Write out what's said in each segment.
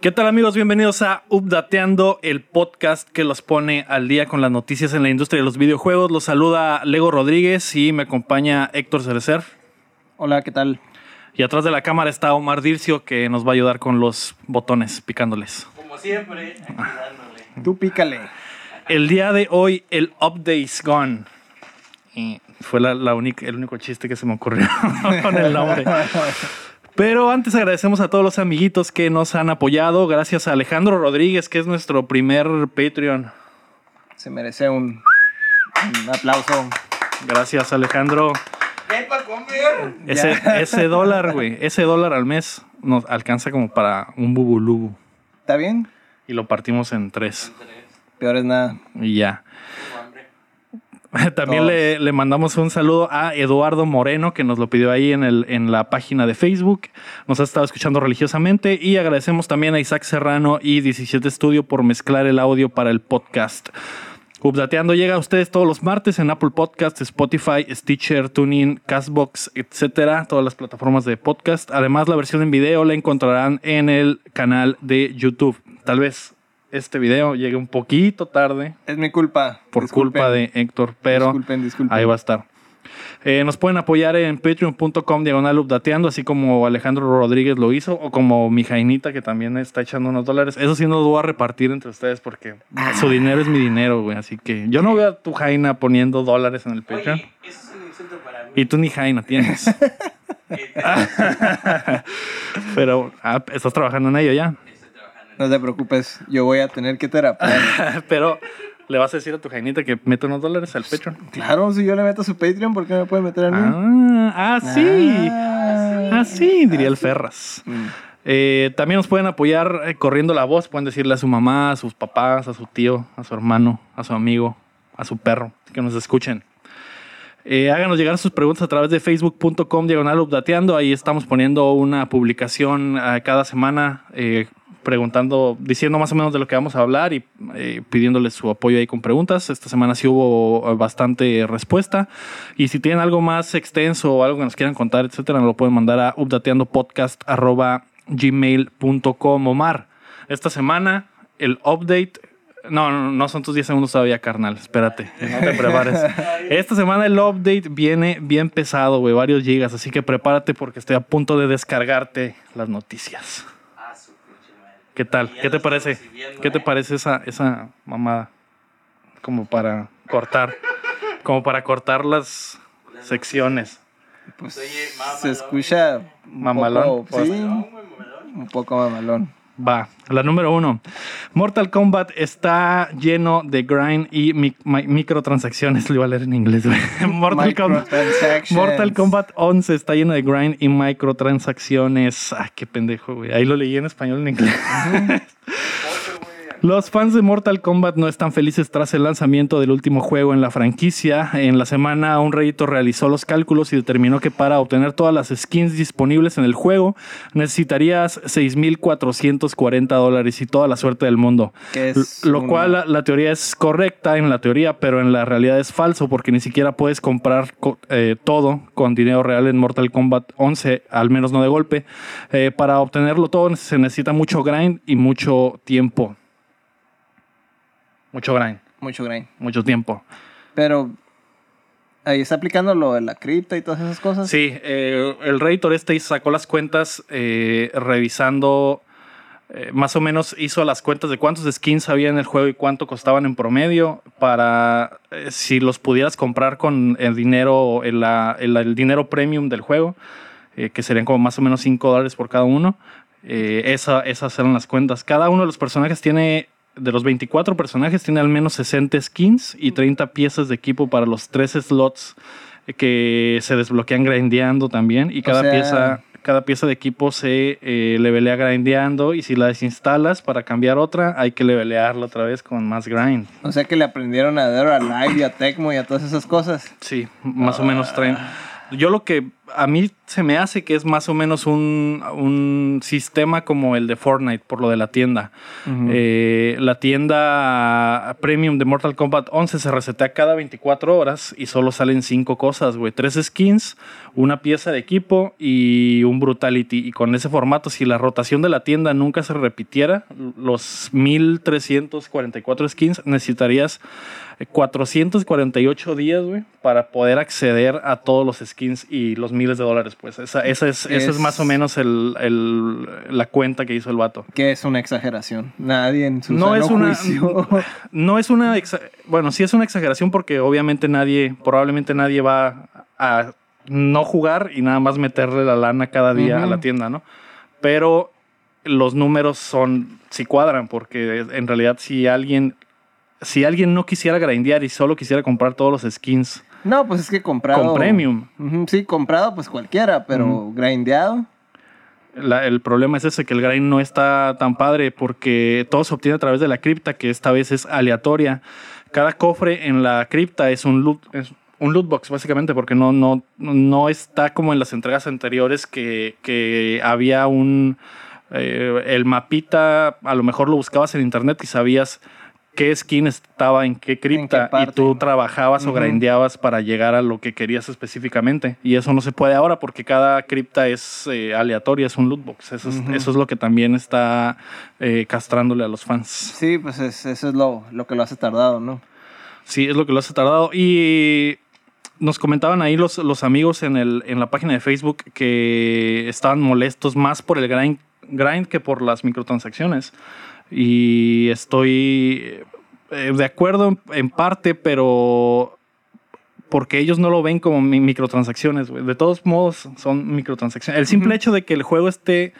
¿Qué tal amigos? Bienvenidos a Updateando, el podcast que los pone al día con las noticias en la industria de los videojuegos. Los saluda Lego Rodríguez y me acompaña Héctor Cerecer. Hola, ¿qué tal? Y atrás de la cámara está Omar Dircio que nos va a ayudar con los botones, picándoles. Como siempre, aquí dándole. Tú pícale. El día de hoy, el Update's Gone. Y fue la, la única, el único chiste que se me ocurrió con el nombre. Pero antes agradecemos a todos los amiguitos que nos han apoyado. Gracias a Alejandro Rodríguez, que es nuestro primer Patreon. Se merece un, un aplauso. Gracias, Alejandro. ¿Qué para comer? Ese dólar, güey, ese dólar al mes nos alcanza como para un bubulubu. ¿Está bien? Y lo partimos en tres. Peor es nada. Y ya. También Todos. le, le mandamos un saludo a Eduardo Moreno, que nos lo pidió ahí en, el, en la página de Facebook. Nos ha estado escuchando religiosamente. Y agradecemos también a Isaac Serrano y 17 Studio por mezclar el audio para el podcast. Updateando llega a ustedes todos los martes en Apple Podcasts, Spotify, Stitcher, TuneIn, Castbox, etcétera, todas las plataformas de podcast. Además, la versión en video la encontrarán en el canal de YouTube. Tal vez este video llegue un poquito tarde Es mi culpa. por Disculpen. culpa de Héctor, pero Disculpen, disculpen. ahí va a estar. Eh, nos pueden apoyar en patreon.com diagonal updateando, así como Alejandro Rodríguez lo hizo, o como mi Jainita, que también está echando unos dólares. Eso sí no lo voy a repartir entre ustedes porque su dinero es mi dinero, güey. Así que yo no veo a tu Jaina poniendo dólares en el Patreon. Oye, eso es un insulto para mí. Y tú ni Jaina tienes. Pero ah, estás trabajando en ello ya. No te preocupes, yo voy a tener que terapia. Pero le vas a decir a tu Jainita que mete unos dólares al Patreon. claro, si yo le meto a su Patreon, ¿por qué me puede meter a mí? Ah, ah, sí. Ah. Ah, sí, diría el Ferras. Mm. Eh, también nos pueden apoyar eh, corriendo la voz. Pueden decirle a su mamá, a sus papás, a su tío, a su hermano, a su amigo, a su perro, que nos escuchen. Eh, háganos llegar sus preguntas a través de facebook.com diagonal updateando. Ahí estamos poniendo una publicación cada semana preguntando, diciendo más o menos de lo que vamos a hablar y eh, pidiéndoles su apoyo ahí con preguntas. Esta semana sí hubo eh, bastante respuesta. Y si tienen algo más extenso o algo que nos quieran contar, etcétera, nos lo pueden mandar a updateandopodcast.gmail.com. Omar, esta semana el update. No, no, no son tus 10 segundos todavía, carnal. Espérate, no te prepares. Esta semana el update viene bien pesado, güey, varios gigas. Así que prepárate porque estoy a punto de descargarte las noticias. Ah, su pinche madre. ¿Qué tal? ¿Qué te parece? ¿Qué te ¿eh? parece esa, esa mamada? Como para cortar. Como para cortar las secciones. Pues se escucha un Mamalón, poco- pues. sí, mamalón. un poco mamalón. Va, la número uno. Mortal Kombat está lleno de grind y mi- mi- microtransacciones. Lo iba a leer en inglés, güey. Mortal Kombat. Mortal Kombat 11 está lleno de grind y microtransacciones. Ay, qué pendejo, güey. Ahí lo leí en español en inglés. Güey. Los fans de Mortal Kombat no están felices tras el lanzamiento del último juego en la franquicia. En la semana, un Reddito realizó los cálculos y determinó que para obtener todas las skins disponibles en el juego necesitarías 6.440 dólares y toda la suerte del mundo. Lo cual la, la teoría es correcta en la teoría, pero en la realidad es falso porque ni siquiera puedes comprar co- eh, todo con dinero real en Mortal Kombat 11, al menos no de golpe. Eh, para obtenerlo todo se necesita mucho grind y mucho tiempo. Mucho grind, Mucho grind. mucho tiempo. Pero ahí está aplicando lo de la cripta y todas esas cosas. Sí, eh, el Redditor este sacó las cuentas eh, revisando, eh, más o menos hizo las cuentas de cuántos skins había en el juego y cuánto costaban en promedio para eh, si los pudieras comprar con el dinero, el, el- el dinero premium del juego, que serían como más o menos 5 dólares por cada uno. Esa- esas eran las cuentas. Cada uno de los personajes tiene, de los 24 personajes, tiene al menos 60 skins y 30 piezas de equipo para los 13 slots que se desbloquean grindeando también. Y cada sea- pieza... Cada pieza de equipo se eh, levelea grindeando y si la desinstalas para cambiar otra, hay que levelearla otra vez con más grind. O sea que le aprendieron a Dead or Alive y a Tecmo y a todas esas cosas. Sí, más o menos traen. Yo lo que a mí se me hace que es más o menos un, un sistema como el de Fortnite, por lo de la tienda. Eh, la tienda premium de Mortal Kombat 11 se resetea cada 24 horas y solo salen 5 cosas, güey. Tres skins, una pieza de equipo y un Brutality. Y con ese formato, si la rotación de la tienda nunca se repitiera, los 1344 skins, necesitarías 448 días, güey, para poder acceder a todos los skins y los miles de dólares, pues. Esa, esa es, esa es Es- más o menos el, el- la cuenta que hizo el vato. Que es una exageración. Nadie en su No sano es una- juicio. No es una... Bueno, sí es una exageración porque obviamente nadie, probablemente nadie va a no jugar y nada más meterle la lana cada día a Ujú. la tienda, ¿no? Pero los números son... sí cuadran porque en realidad si alguien... Si alguien no quisiera grindear y solo quisiera comprar todos los skins No, pues es que comprado. con premium, Sí, comprado, pues cualquiera, pero grindeado. La- el problema es ese, que el grind no está tan padre porque todo se obtiene a través de la cripta, que esta vez es aleatoria. Cada cofre en la cripta es un loot, es un loot box, básicamente, porque no, no, no está como en las entregas anteriores que, que había un... eh, el mapita, a lo mejor lo buscabas en internet y sabías qué skin estaba en qué cripta y parte. tú trabajabas o Ujú. grindeabas para llegar a lo que querías específicamente. Y eso no se puede ahora porque cada cripta es eh, aleatoria, es un loot box. Eso, es, Ujú. eso es lo que también está eh, castrándole a los fans. Sí, pues es- eso es lo, lo que lo hace tardado, ¿no? Sí, es lo que lo hace tardado. Y nos comentaban ahí los, los amigos en, el, en la página de Facebook que estaban molestos más por el grind, grind que por las microtransacciones. Y estoy eh, de acuerdo en, parte, pero porque ellos no lo ven como mi- microtransacciones. güey. De todos modos, son microtransacciones. El simple hecho de que el juego esté,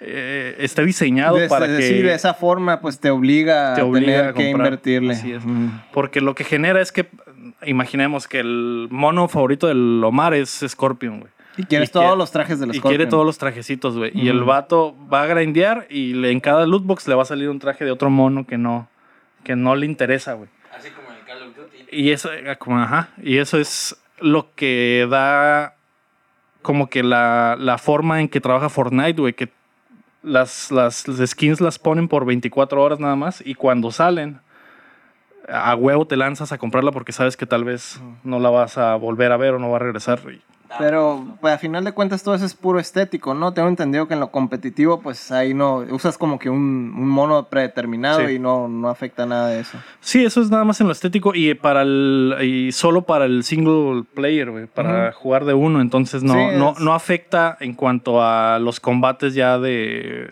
eh, esté diseñado De, para de- que... sí, de esa forma, pues te obliga Te a obliga tener a que comprar. invertirle. Así es. Ujú. Porque lo que genera es que, imaginemos que el mono favorito del Omar es Scorpion, güey. Y quieres Y todos quiere- los trajes de los Y quiere todos los trajecitos, güey. Y el vato va a grindear y le- en cada loot box le va a salir un traje de otro mono que no, que no le interesa, güey. Así como en el Call of Duty. Y eso, eh, como, ajá, y eso es lo que da como que la, la forma en que trabaja Fortnite, güey, que las, las, las skins las ponen por 24 horas nada más y cuando salen, a huevo te lanzas a comprarla porque sabes que tal vez no la vas a volver a ver o no va a regresar. Y- Pero pues, a final de cuentas todo eso es puro estético, ¿no? Tengo entendido que en lo competitivo, pues ahí no, usas como que un, un mono predeterminado Sí. y no, no afecta nada de eso. Sí, eso es nada más en lo estético y para el y solo para el single player, para jugar de uno, entonces no, Sí, no, no afecta en cuanto a los combates ya de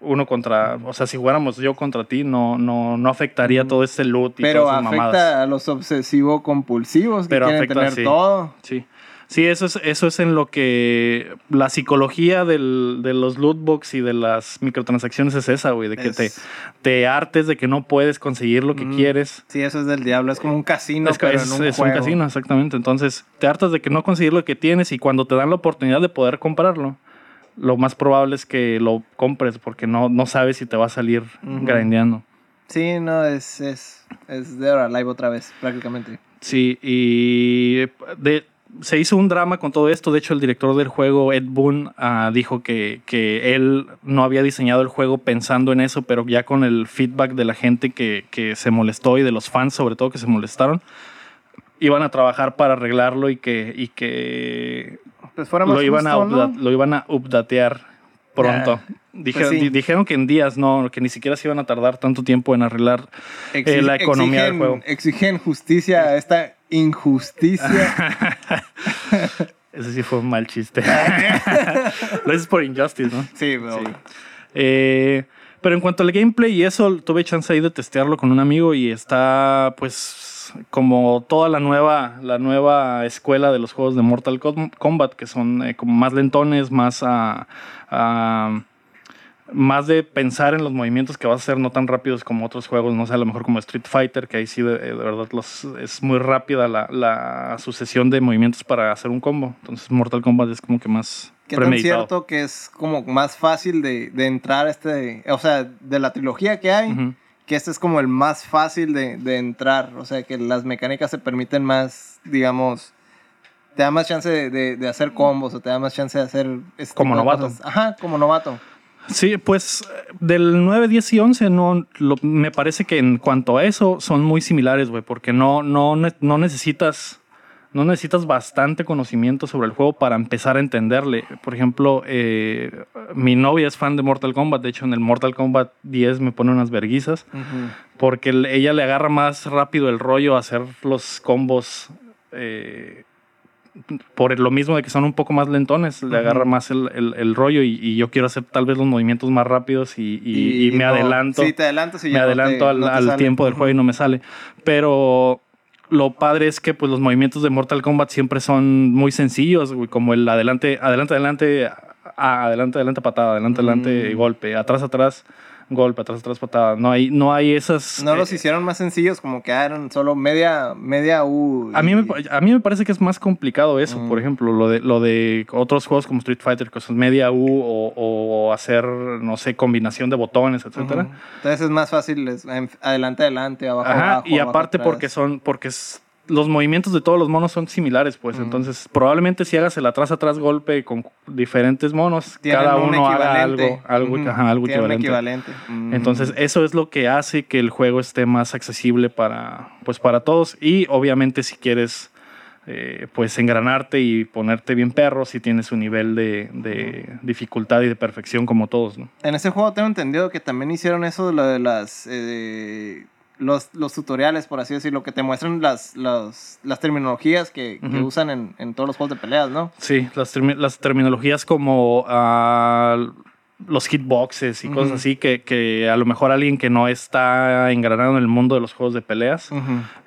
uno contra, o sea, si jugáramos yo contra ti, no, no, no afectaría todo ese loot y Pero todas esas afecta mamadas. a los obsesivo compulsivos que Pero quieren afecta, tener sí. todo. Sí. Sí, eso es, eso es en lo que la psicología del- de los loot box y de las microtransacciones es esa, güey, de que te, Es- te hartes de que no puedes conseguir lo que quieres. Sí, eso es del diablo, es como un casino, es, pero es- en un es un juego. casino, exactamente. Entonces, te hartas de que no conseguir lo que tienes y cuando te dan la oportunidad de poder comprarlo, lo más probable es que lo compres porque no, no sabes si te va a salir Ujú. grindeando. Sí, no, es, es, es Dead or Alive otra vez, prácticamente. Sí, y de, se hizo un drama con todo esto. De hecho, el director del juego, Ed Boon, ah, dijo que, que él no había diseñado el juego pensando en eso, pero ya con el feedback de la gente que, que se molestó y de los fans sobre todo que se molestaron, iban a trabajar para arreglarlo y que, y que Pues fuera más lo, iban a justo, lo iban a updatear pronto. Dijeron, Pues sí. di- dijeron que en días, no, que ni siquiera se iban a tardar tanto tiempo en arreglar eh, la economía del juego. Exigen justicia a esta injusticia. Ese sí fue un mal chiste. Lo dices por Injustice, ¿no? sí, bro. Sí. Eh, pero en cuanto al gameplay y eso, tuve chance ahí de testearlo con un amigo y está, pues, como toda la nueva, la nueva escuela de los juegos de Mortal Kombat, que son eh, como más lentones, más ah, más de pensar en los movimientos que vas a hacer, no tan rápidos como otros juegos, no sé, a lo mejor como Street Fighter, que ahí sí de, de verdad los, es muy rápida la, la sucesión de movimientos para hacer un combo. Entonces Mortal Kombat es como que más Que tan cierto que es como más fácil de, de entrar a este, o sea, de la trilogía que hay, que este es como el más fácil de, de entrar, o sea, que las mecánicas se permiten más, digamos, te da más chance de, de- de hacer combos o te da más chance de hacer... este Como novato. cosas. Ajá, como novato. Sí, pues del 9, 10 y 11 no, lo- me parece que en cuanto a eso son muy similares, güey, porque no, no, no necesitas... No necesitas bastante conocimiento sobre el juego para empezar a entenderle. Por ejemplo, eh, mi novia es fan de Mortal Kombat. De hecho, en el Mortal Kombat 10 me pone unas verguizas. Porque el- ella le agarra más rápido el rollo a hacer los combos. eh, por lo mismo de que son un poco más lentones, le agarra Ujú. más el, el- el rollo y, y yo quiero hacer tal vez los movimientos más rápidos y, y- y me no- adelanto. Sí, te adelantas y me no te- adelanto al, no al tiempo del juego y no me sale. Pero lo padre es que pues los movimientos de Mortal Kombat siempre son muy sencillos, güey, como el adelante, adelante, adelante, adelante, adelante, patada, adelante, adelante, Mm. golpe, atrás, atrás, golpe, atrás, atrás, patada. No hay, no hay esas... No los eh, hicieron más sencillos, como que eran solo media, media U. a mí, me, a mí me parece que es más complicado eso, Mm. por ejemplo, lo de, lo de otros juegos como Street Fighter, que son media U o, o hacer, no sé, combinación de botones, etcétera. Entonces es más fácil es, adelante, adelante, abajo, Ajá, abajo. y aparte porque son, porque es- los movimientos de todos los monos son similares, pues. Mm. Entonces, probablemente si hagas el atrás atrás golpe con diferentes monos, Tienen cada un uno haga algo, algo, ajá, algo equivalente. Mm. Entonces, eso es lo que hace que el juego esté más accesible para, pues, para todos. Y obviamente, si quieres eh, pues engranarte y ponerte bien perro, si tienes un nivel de, de dificultad y de perfección como todos, ¿no? En ese juego tengo entendido que también hicieron eso de lo de las. eh, los, los tutoriales, por así decirlo, que te muestran las, las, las terminologías que, que usan en, en todos los juegos de peleas, ¿no? Sí, las, termi- las terminologías como ah, los hitboxes y cosas así que, que a lo mejor alguien que no está engranado en el mundo de los juegos de peleas,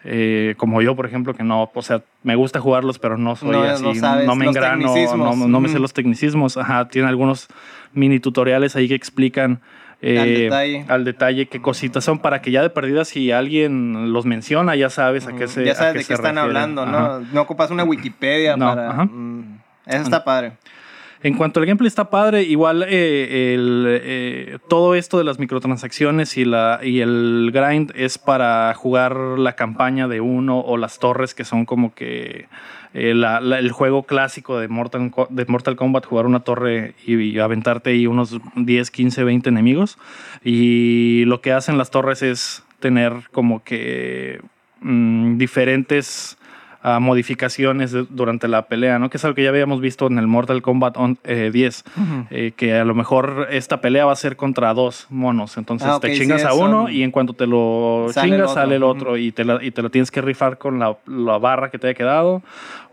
eh, como yo, por ejemplo, que no, o sea, me gusta jugarlos, pero no soy No, así, no me engrano, no, no me sé los tecnicismos. Ajá, tiene algunos mini tutoriales ahí que explican. Eh, Al detalle. al detalle qué cositas son para que ya de perdida si alguien los menciona ya sabes a qué se ya sabes qué de qué están refieren. hablando, Ajá. ¿no? No ocupas una Wikipedia No, para. Mm, eso está padre. En cuanto al gameplay está padre, igual eh, eh, todo esto de las microtransacciones y, la, y el grind es para jugar la campaña de uno o las torres que son como que eh, el juego clásico de Mortal, de Mortal Kombat, jugar una torre y, y aventarte ahí unos 10, 15, 20 enemigos. Y lo que hacen las torres es tener como que mm, diferentes ah, modificaciones de- durante la pelea, ¿no? Que es algo que ya habíamos visto en el Mortal Kombat on- eh, 10, eh, que a lo mejor esta pelea va a ser contra dos monos, entonces Ah, te sí, chingas a son- uno y en cuanto te lo Sale el chingas otro, sale el otro y, te la- y te lo tienes que rifar con la, la barra que te haya quedado,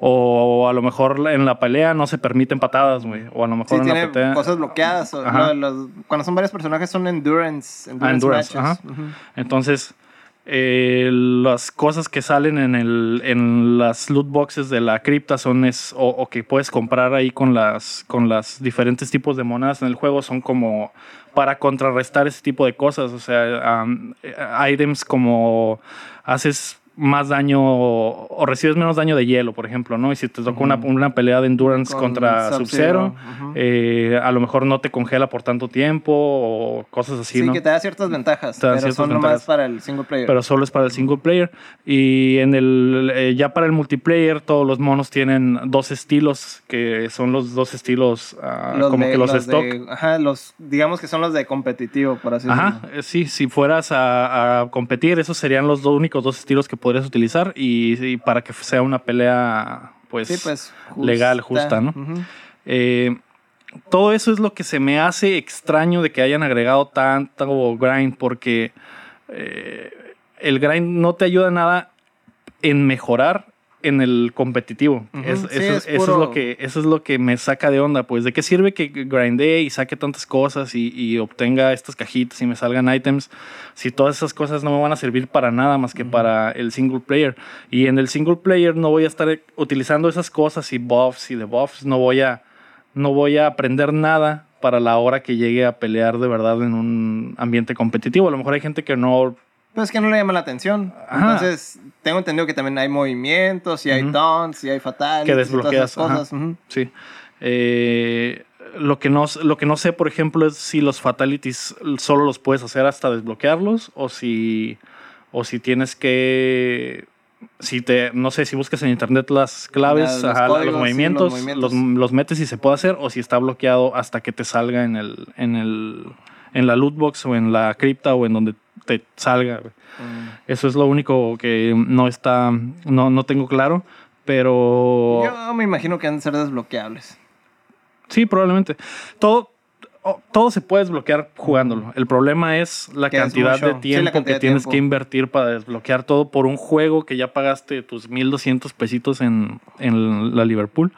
o a lo mejor en la pelea no se permiten patadas, güey, o a lo mejor Sí, en la tiene pelea... cosas bloqueadas. o- los- cuando son varios personajes son endurance, endurance, Ah, endurance, matches. ajá. Ujú. Entonces, eh, las cosas que salen en, el, en las loot boxes de la cripta son es, o, que puedes comprar ahí con las, con las diferentes tipos de monedas en el juego son como para contrarrestar ese tipo de cosas. O sea, eh, items como haces más daño o, o recibes menos daño de hielo, por ejemplo, ¿no? Y si te toca una, una pelea de endurance Con contra Sub-Zero, eh, a lo mejor no te congela por tanto tiempo o cosas así, Sí, ¿no? que te da ciertas ventajas, da pero ciertas son ventajas. nomás para el single player. pero solo es para el single player. Y en el eh, ya para el multiplayer, todos los monos tienen dos estilos, que son los dos estilos Los como de- que los, de- stock. ajá, los, digamos que son los de competitivo, por así Ajá, decirlo. eh, sí, si fueras a, a competir, esos serían los dos únicos dos estilos que podrías utilizar y, y para que sea una pelea, pues, Sí, pues. legal, justa, ¿no? Eh, todo eso es lo que se me hace extraño de que hayan agregado tanto grind, porque eh, el grind no te ayuda nada en mejorar en el competitivo. Ujú, Es- sí, eso, es eso es puro- lo que, eso es lo que me saca de onda. Pues, ¿de qué sirve que grindee y saque tantas cosas y, y obtenga estas cajitas y me salgan items si todas esas cosas no me van a servir para nada más que para el single player? Y en el single player no voy a estar utilizando esas cosas y buffs y debuffs. No voy a, no voy a aprender nada para la hora que llegue a pelear de verdad en un ambiente competitivo. A lo mejor hay gente que no Pero es que no le llama la atención. Ajá. Entonces, tengo entendido que también hay movimientos, y hay Ujú. taunts, y hay fatalities. Que y todas desbloqueas, esas cosas. Ujú. Sí. Eh, lo, que no, lo que no sé, por ejemplo, es si los fatalities solo los puedes hacer hasta desbloquearlos o si, o si tienes que si te, no sé, si buscas en internet las claves, Ya, los ajá, los, códigos, sí, movimientos, los movimientos. Los, los metes y se puede hacer, o si está bloqueado hasta que te salga en el, en el, en la loot box o en la cripta o en donde te salga. Mm. Eso es lo único que no está, no, no tengo claro, pero Yo me imagino que han de ser desbloqueables. sí, probablemente. Todo, todo se puede desbloquear jugándolo. El problema es la es cantidad de Sí, tiempo la cantidad que de tienes tiempo. que invertir para desbloquear todo por un juego que ya pagaste tus 1200 pesitos en, en la Liverpool.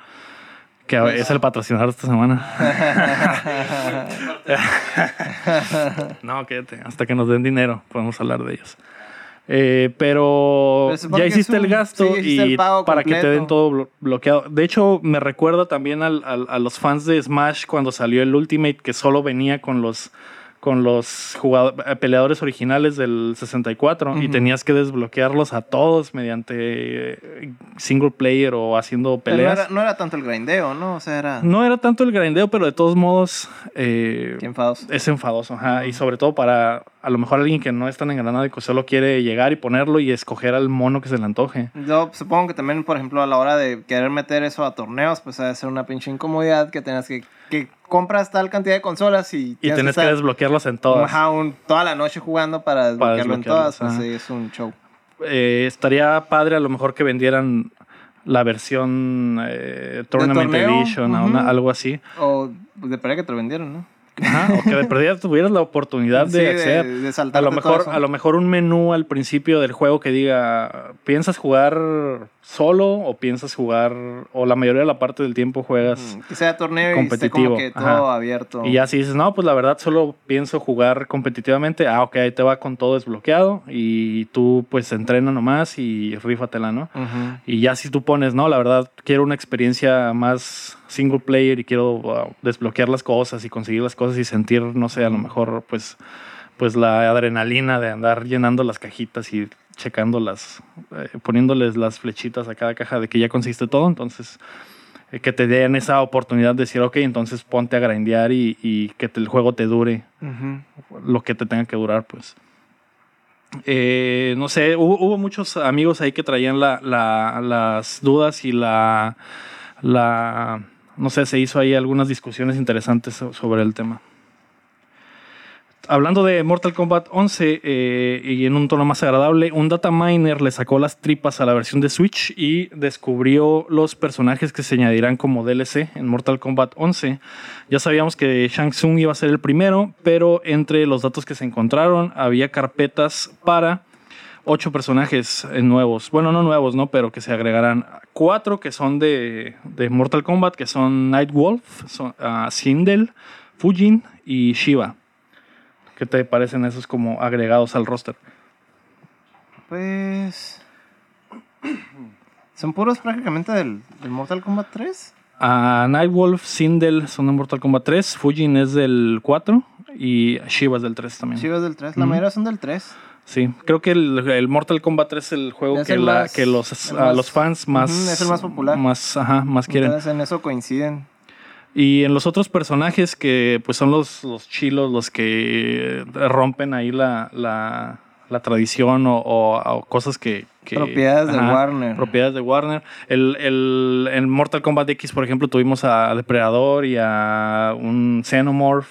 Que es el patrocinador esta semana. no, quédate. Hasta que nos den dinero podemos hablar de ellos. Eh, pero ya hiciste el gasto sí, hiciste y el para que te den todo blo- bloqueado. De hecho, me recuerda también al- al- a los fans de Smash cuando salió el Ultimate que solo venía con los con los peleadores originales del 64 y tenías que desbloquearlos a todos mediante eh, single player o haciendo Pero no peleas. era, no era tanto el grindeo, ¿no? O sea, era... No era tanto el grindeo, pero de todos modos eh, Qué enfados. es enfadoso. ajá, Y sobre todo para a lo mejor alguien que no es tan engranado y que solo quiere llegar y ponerlo y escoger al mono que se le antoje. Yo supongo que también, por ejemplo, a la hora de querer meter eso a torneos, pues ha de ser una pinche incomodidad que tengas que... Que compras tal cantidad de consolas y... Y tienes que estar, desbloquearlos en todas. ajá, un- toda la noche jugando para desbloquearlo en todas. Pues sí, es un show. Eh, estaría padre a lo mejor que vendieran la versión eh, Tournament Edition, o una- algo así. O pues, de que te lo vendieron, ¿no? Ajá, o que de perdida tuvieras la oportunidad Sí, de acceder. de A saltarte lo, mejor, a lo mejor un menú al principio del juego que diga, ¿piensas jugar solo o piensas jugar, o la mayoría de la parte del tiempo juegas? Que sea torneo y esté competitivo, como que todo ajá. abierto. Y ya si dices, no, pues la verdad solo pienso jugar competitivamente, ah, ok, ahí te va con todo desbloqueado y tú pues entrena nomás y rífatela, ¿no? Ujú. Y ya si tú pones, no, la verdad quiero una experiencia más single player y quiero uh, desbloquear las cosas y conseguir las cosas y sentir, no sé, a lo mejor pues, pues la adrenalina de andar llenando las cajitas y checando las, eh, poniéndoles las flechitas a cada caja de que ya conseguiste todo, entonces eh, que te den esa oportunidad de decir, ok, entonces ponte a grindear y, y que te- el juego te dure lo que te tenga que durar, pues. Eh, no sé, hubo, hubo muchos amigos ahí que traían la- la- las dudas y la, la, no sé, se hizo ahí algunas discusiones interesantes so- sobre el tema. Hablando de Mortal Kombat 11 eh, y en un tono más agradable, un data miner le sacó las tripas a la versión de Switch y descubrió los personajes que se añadirán como DLC en Mortal Kombat 11. Ya sabíamos que Shang Tsung iba a ser el primero, pero entre los datos que se encontraron había carpetas para ocho personajes nuevos. Bueno, no nuevos, ¿no? Pero que se agregarán cuatro que son de, de Mortal Kombat, que son Nightwolf, son, ah, Sindel, Fujin y Shiva. ¿Qué te parecen esos como agregados al roster? Pues. Son puros prácticamente del, del Mortal Kombat 3. A Nightwolf, Sindel son de Mortal Kombat 3, Fujin es del 4 y Shiva es del 3 también. Chivas del 3. La Ujú. mayoría son del 3. Sí, creo que el, el Mortal Kombat 3 es el juego Es que, el la- más- que los, el a más- los fans más, es el más popular. Más, ajá, más quieren. Entonces en eso coinciden. Y en los otros personajes que pues son los, los chilos, los que rompen ahí la, la, la tradición o, o- o cosas que... que- Propiedades de Warner. Propiedades de Warner. El, el, en Mortal Kombat X, por ejemplo, tuvimos a Depredador y a un Xenomorph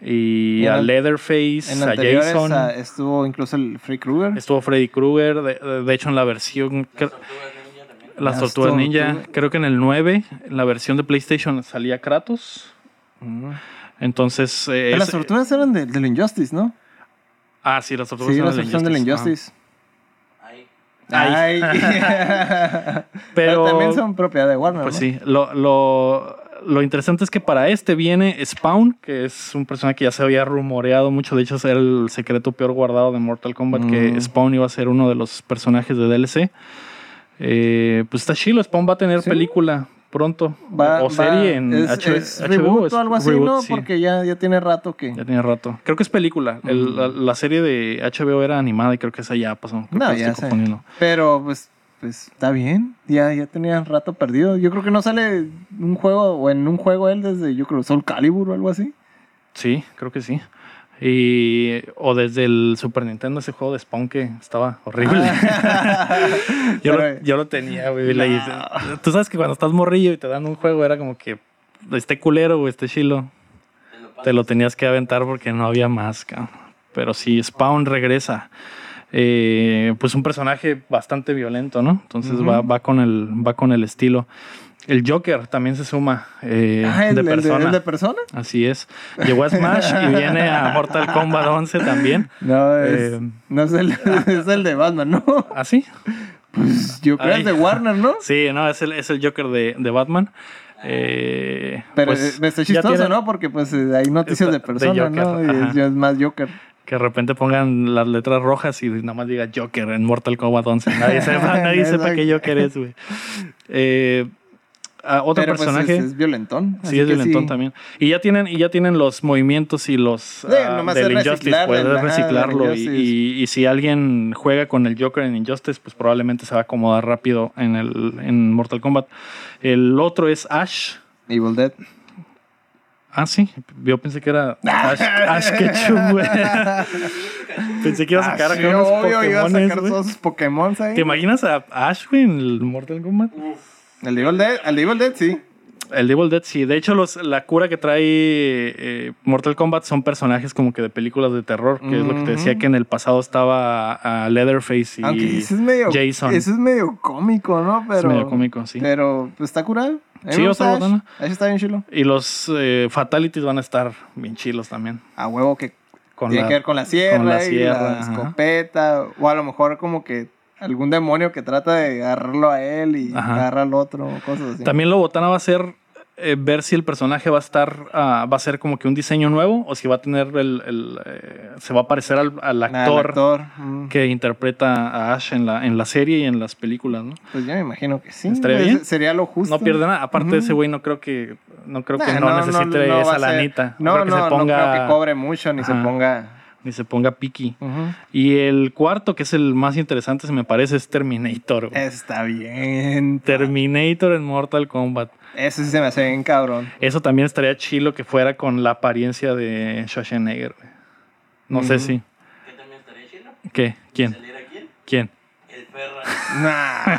y, en a Leatherface, En a Jason. ah, estuvo incluso el Free Krueger. Estuvo Freddy Krueger, de, de hecho en la versión... cre- Tortugas Ninja también. Las Tortugas Ninja, Tortugas. creo que en el 9, en la versión de PlayStation salía Kratos. Ujú. Entonces... eh, Pero las tortugas eran de- del Injustice, ¿no? Ah, sí, las tortugas Sí, eran las del tortugas del Injustice. Injustice. Ahí. Ay. Ay. Pero, también son propiedad de Warner. pues ¿no? sí, lo, lo, lo interesante es que para este viene Spawn, que es un personaje que ya se había rumoreado mucho. De hecho, es el secreto peor guardado de Mortal Kombat, que Mm. Spawn iba a ser uno de los personajes de DLC. Eh, pues está chilo, Spawn va a tener Sí. película pronto. Va- o va- serie en es, H- es HBO, reboot es o algo así, reboot, ¿no? sí. Porque ya, ya tiene rato que... Ya tiene rato. Creo que es película. El- Mm. la, la serie de HBO era animada y creo que esa ya pasó. Creo No, que la ya sé. Pero pues, pues está bien. Ya, ya tenía rato perdido. Yo creo que no sale un juego o en un juego él desde, yo creo, Soul Calibur o algo así. Sí, creo que sí. Y, o desde el Super Nintendo, ese juego de Spawn que estaba horrible. yo, lo, Pero- yo lo tenía, güey. la- Tú sabes que cuando estás morrillo y te dan un juego, era como que este culero o este chilo. Lo. Te lo tenías que aventar porque no había más, cabrón. Pero sí, Spawn regresa. Eh, pues un personaje bastante violento, ¿no? Entonces va, va, con el, va con el estilo. El Joker también se suma eh, Ah, el, de el persona. el de persona? Así es. Llegó a Smash y viene a Mortal Kombat 11 también. No, es, Eh, no es el, es el de Batman, ¿no? ¿Ah, sí? Pues yo creo Ay. es de Warner, ¿no? Sí, no, es el, es el Joker de, de Batman. Eh, Pero pues, me está chistoso, ¿no? Porque pues hay noticias de Está- de persona, Joker, ¿no? Y es más Joker. Que de repente pongan las letras rojas y nada más diga Joker en Mortal Kombat 11. Nadie sepa, nadie sepa qué Joker es, güey. Eh, otro Pero, pues, personaje. es, es violentón. Sí, es que violentón sí. también. Y ya tienen, y ya tienen los movimientos y los Sí, nomás del Injustice. Puedes reciclarlo. y- y si alguien juega con el Joker en Injustice, pues probablemente se va a acomodar rápido en, el, en Mortal Kombat. El otro es Ash. Evil Dead. Ah, sí. Yo pensé que era Ash, Ash Ketchum, güey. pensé que iba a sacar Ah, acá sí, unos obvio, iba a sacar güey. todos sus Pokémon ahí. ¿Te imaginas a Ash, güey, en el Mortal Kombat? El de Evil Dead, el Evil Dead, sí. El Devil Dead, sí. De hecho, los, la cura que trae eh, Mortal Kombat son personajes como que de películas de terror, que es lo que te decía que en el pasado estaba a Leatherface y Aunque ese es medio. Jason. Ese es medio cómico, ¿no? Pero. Es medio cómico, sí. Pero pues, está curado. A Sí, botana. Ash está bien chulo. Y los eh, Fatalities van a estar bien chilos también. A huevo que Con tiene la- que ver con la sierra, con la y sierra, la ajá. escopeta. O a lo mejor como que algún demonio que trata de agarrarlo a él y agarra al otro, cosas así. También lo botana va a ser eh, ver si el personaje va a estar, ah, va a ser como que un diseño nuevo o si va a tener el, el, eh, se va a parecer al, al actor, actor, mm. que interpreta a Ash en la, en la serie y en las películas, ¿no? Pues yo me imagino que sí. Estaría Pues, bien. Sería lo justo. No pierde nada. Aparte de Ujú. ese güey, no creo que no creo que Nah, no, necesite no va esa lanita. No, creo que no, se ponga, no creo que cobre mucho ni se ponga. ni se ponga piqui. Ujú. Y el cuarto, que es el más interesante, se me parece, es Terminator. güey. Está bien. Terminator en Mortal Kombat. Eso sí se me hace bien cabrón. Eso también estaría chilo que fuera con la apariencia de Schwarzenegger. No sé si. ¿Qué también estaría chido? ¿Qué? ¿Quién? ¿Saliera quién? ¿Quién? El Ferra. Nah.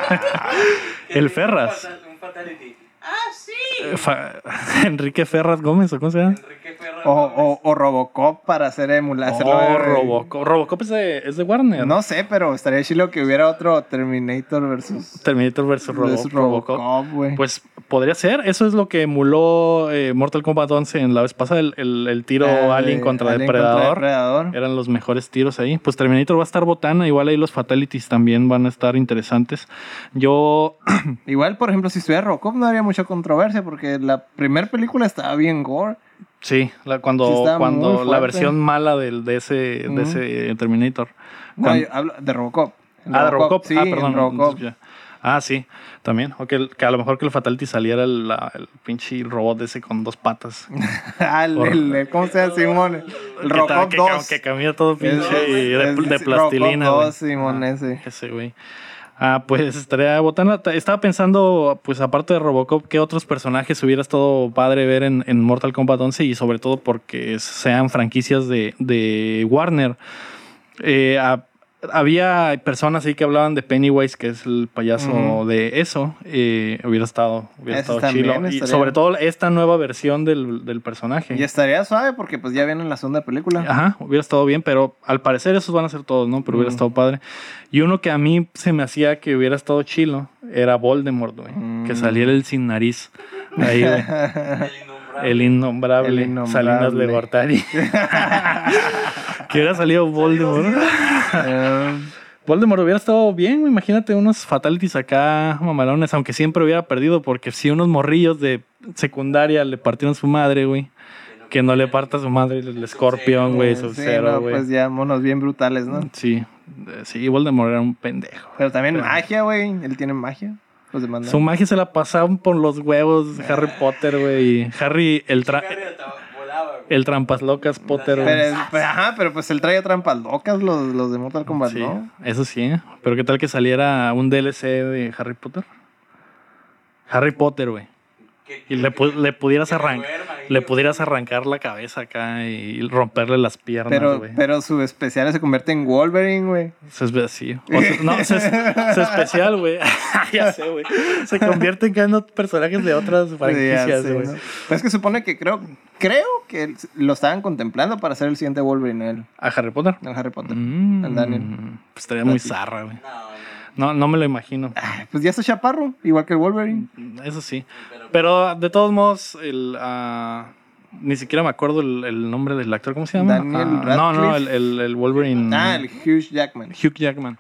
¿Qué El Ferras. Un fatality. Eh, Enrique Ferraz Gómez, ¿o cómo se llama? Enrique. O, o, o Robocop para hacer emulación. Oh, Robocop. Robocop es de, es de Warner. No sé, pero estaría chido que hubiera otro Terminator versus, Terminator versus Robo- versus Robocop. Pues podría ser. Eso es lo que emuló eh, Mortal Kombat 11 en la vez pasada. El, el- el tiro Ah, Alien contra Alien Depredador. Depredador. Eran los mejores tiros ahí. Pues Terminator va a estar botana. Igual ahí los Fatalities también van a estar interesantes. Yo. Igual, por ejemplo, si estuviera Robocop no habría mucha controversia porque la primera película estaba bien gore. Sí, la- Sí, cuando, está cuando la versión mala del, de, ese, de Ujú. ese Terminator. No, Cuan- yo hablo de Robocop. Ah, de Robocop. Sí, ah, perdón. Robocop. Ah, sí, también. O que, que a lo mejor que el Fatality saliera el, la- el pinche robot ese con dos patas. Ah, el, Por- el- ¿Cómo se llama, Simón? El Que Robocop que, 2. que camina todo pinche Es- de, es- de es plastilina. Robocop güey. 2, Simón, Ah, ese. Ese, güey. Ah, pues estaría botana. Ta- Estaba pensando, pues aparte de Robocop, qué otros personajes hubiera estado padre ver en, Mortal Kombat 11 y sobre todo porque sean franquicias de, de Warner. Eh, había personas ahí que hablaban de Pennywise, que es el payaso de eso. eh, hubiera estado, hubiera estado chilo. Y estaría- sobre todo esta nueva versión del, del personaje. Y estaría suave porque pues ya viene en la segunda película. Ajá, hubiera estado bien, pero al parecer esos van a ser todos, ¿no? Pero hubiera Mm. estado padre. Y uno que a mí se me hacía que hubiera estado chilo era Voldemort, güey. Mm. Que saliera el sin nariz. Ahí, güey. El innombrable. El innombrable. El innombrable. Salinas de Gortari. que hubiera salido Voldemort. Eh, Voldemort hubiera estado bien, imagínate unos fatalities acá, mamalones, aunque siempre hubiera perdido, porque si unos morrillos de secundaria le partieron su madre, güey. Que no le parta su madre el escorpión, güey, sí, su no, cero, güey. pues ya monos bien brutales, ¿no? Sí, sí, Voldemort era un pendejo. Pero también Pero- magia, güey. Él tiene magia. Los demás no. Su magia se la pasaban por los huevos de Harry Potter, güey. Harry, el, tra- Harry hasta volaba, güey. El trampas locas Potter, Pero, pues, ajá, pero pues él trae trampas locas los, los de Mortal Kombat, Sí, ¿no? eso sí, ¿eh? Pero qué tal que saliera un DLC de Harry Potter. Harry Potter, güey. Que- Y le, pu- que- le pudieras arrancar. Le pudieras arrancar la cabeza acá y romperle las piernas, Pero, pero su especial se convierte en Wolverine, güey. Se es así. O sea, no, se, se especial, güey. ya sé, güey. Se convierte en cada uno personajes de otras franquicias, Sí, güey. ¿no? Pues es que supone que creo, creo que lo estaban contemplando para hacer el siguiente Wolverine, el, ¿A Harry Potter? el Harry Potter. Mm, El Daniel. Pues estaría muy zarra, güey. No, no. No, me lo imagino. Ay, Pues ya está chaparro, igual que el Wolverine. Eso sí. Pero, de todos modos, el, ah, ni siquiera me acuerdo el, el nombre del actor. ¿Cómo se llama? Daniel Ah, no, no, el, el, el Wolverine. Ah, el Hugh Jackman. Hugh Jackman.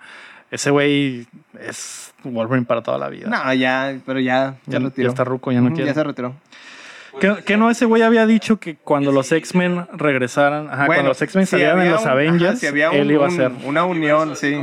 Ese güey es Wolverine para toda la vida. No, ya, pero ya, ya, ya, retiró. ya está ruco, ya no quiere. Ya se retiró. ¿Qué, qué no ese güey había dicho que cuando los X-Men regresaran, ajá, cuando los X-Men si salieran en había los un- Avengers, ajá, si había él iba a un- ser. Una unión, sí.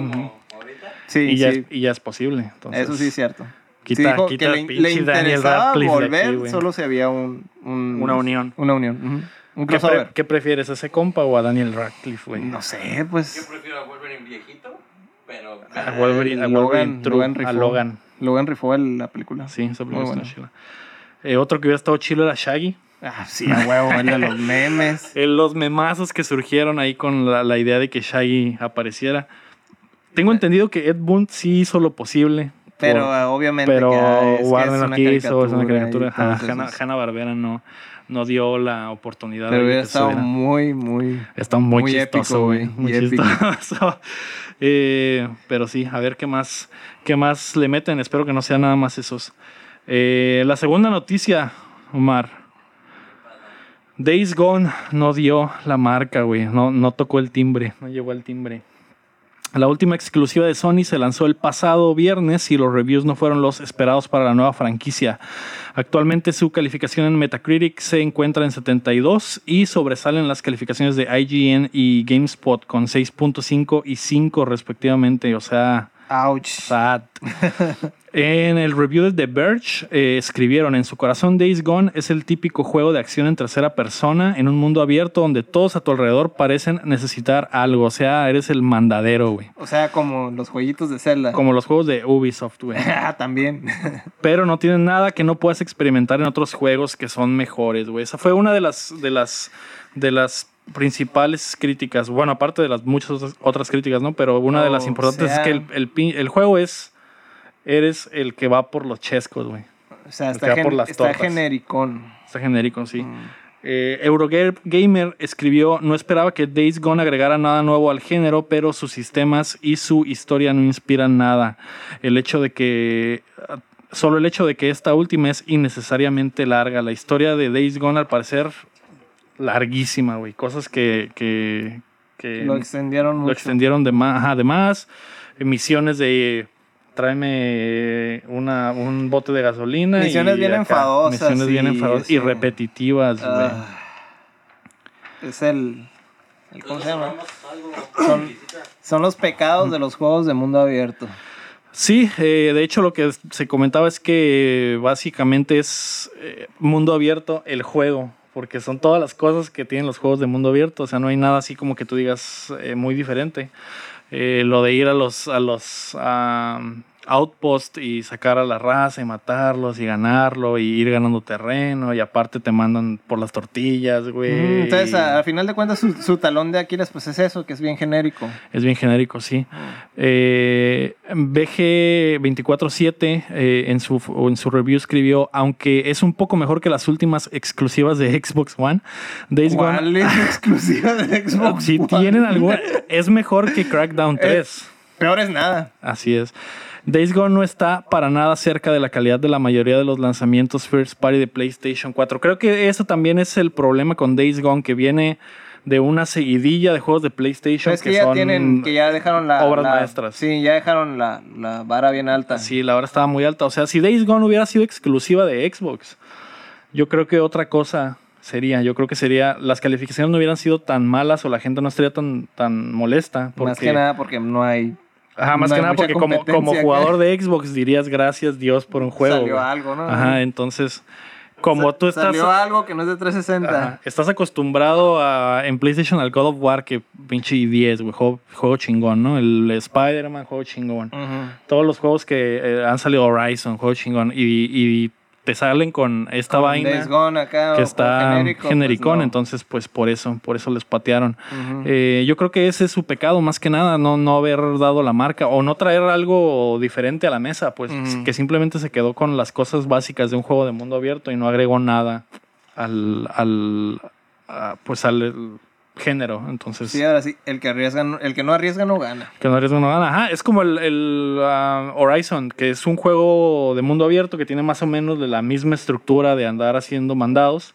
Sí, Y ya, sí. es, y ya es posible. Entonces, Eso sí es cierto. Quita, Sí, dijo quita que el le, le pinche Daniel interesaba volver aquí, solo si había un, un- Una unión. Una unión. Un ¿Qué, pre- qué prefieres, a ese compa o a Daniel Radcliffe, güey? No sé, Yo pues. prefiero a Wolverine viejito, pero. A Wolverine, a Wolverine True, Logan a rifó. Logan. Logan rifó el- la película. Sí, esa película está buena. chila. Eh, otro que hubiera estado chilo era Shaggy. Ah, sí, a huevo, el de los memes. Los memazos que surgieron ahí con la, la idea de que Shaggy apareciera. Tengo entendido que Ed Boon sí hizo lo posible. Pero por- ah, obviamente pero que, es, Warner no quiso, es una caricatura. Hanna, Barbera no, no dio la oportunidad Pero hubiera estado subiera. muy, muy. Está muy, muy chistoso, güey. Muy chistoso. Eh, pero sí, a ver qué más, qué más le meten. Espero que no sea nada más esos. Eh, la segunda noticia, Omar. Days Gone no dio la marca, güey. No, no tocó el timbre, no llegó al timbre. La última exclusiva de Sony se lanzó el pasado viernes y los reviews no fueron los esperados para la nueva franquicia. Actualmente su calificación en Metacritic se encuentra en 72 y sobresalen las calificaciones de IGN y GameSpot con 6.5 y 5 respectivamente. O sea, Ouch. sad. En el review de The Verge eh, escribieron, en su corazón Days Gone es el típico juego de acción en tercera persona en un mundo abierto donde todos a tu alrededor parecen necesitar algo. O sea, eres el mandadero, güey. O sea, como los jueguitos de Zelda. Como los juegos de Ubisoft, güey. Ah, también. Pero no tienen nada que no puedas experimentar en otros juegos que son mejores, güey. Esa fue una de las, de las, de las principales críticas. Bueno, aparte de las muchas otras- críticas, ¿no? Pero una de las O importantes es que el, el juego es... Eres el que va por los chescos, güey. O sea, Está está, gen- por las está genericón. Está genérico, sí. Mm. Eh, Eurogamer escribió, no esperaba que Days Gone agregara nada nuevo al género, pero sus sistemas y su historia no inspiran nada. El hecho de que... Solo el hecho de que esta última es innecesariamente larga. La historia de Days Gone al parecer larguísima, güey. Cosas que... que, que Lo extendieron mucho. lo extendieron de más, ajá, de más. Misiones de tráeme una, un bote de gasolina. Misiones y bien acá, enfadosas, Misiones bien enfadosas sí. y repetitivas, güey. Ah, es el, el- ¿Cómo se llama? Son- Son... Son los pecados de los juegos de mundo abierto. Sí, eh, de hecho lo que se comentaba es que básicamente es eh, mundo abierto el juego, porque son todas las cosas que tienen los juegos de mundo abierto, o sea, no hay nada así como que tú digas eh, muy diferente. Eh, lo de ir a los, a los am, outposts y sacar a la raza y matarlos y ganarlo y ir ganando terreno y aparte te mandan por las tortillas, güey. Mm, Entonces, y- a- al final de cuentas, su, su talón de Aquiles, pues es eso, que es bien genérico. Es bien genérico, sí. Eh, BG247 eh, en, su, en su review escribió, aunque es un poco mejor que las últimas exclusivas de Xbox One, Days Gone... ¿Cuál es exclusiva de Xbox? Si One? tienen alguna... Es mejor que Crackdown 3. Peor es nada. Así es. Days Gone no está para nada cerca de la calidad de la mayoría de los lanzamientos first party de PlayStation 4. Creo que eso también es el problema con Days Gone, que viene de una seguidilla de juegos de PlayStation es que, que ya son tienen, que ya dejaron la... obras la- maestras. Sí, ya dejaron la, la vara bien alta. Sí, la hora estaba muy alta. O sea, si Days Gone hubiera sido exclusiva de Xbox, yo creo que otra cosa sería. Yo creo que sería. Las calificaciones no hubieran sido tan malas o la gente no estaría tan, tan molesta. Porque, Más que nada porque no hay... Ajá, más no que nada porque como, como jugador de Xbox dirías gracias Dios por un juego. Salió algo, ¿no? Ajá, entonces, como Sa- tú estás. Salió algo que no es de 360. Ajá, Estás acostumbrado a, en PlayStation al God of War, que pinche 10, güey, juego, juego chingón, ¿no? El Spider-Man, juego chingón. Todos los juegos que eh, han salido Horizon, juego chingón. Y, y te salen con esta Con vaina Gone acá, que está genérico, pues, genericón, no. entonces pues por eso, por eso les patearon. Eh, yo creo que ese es su pecado, más que nada, no, no haber dado la marca o no traer algo diferente a la mesa, pues que simplemente se quedó con las cosas básicas de un juego de mundo abierto y no agregó nada al, al a, pues al género. Entonces, Sí, ahora sí, el que arriesga, no- el que no arriesga no gana. que no arriesga no gana. Ajá, es como el, el, ah, Horizon, que es un juego de mundo abierto que tiene más o menos de la misma estructura de andar haciendo mandados.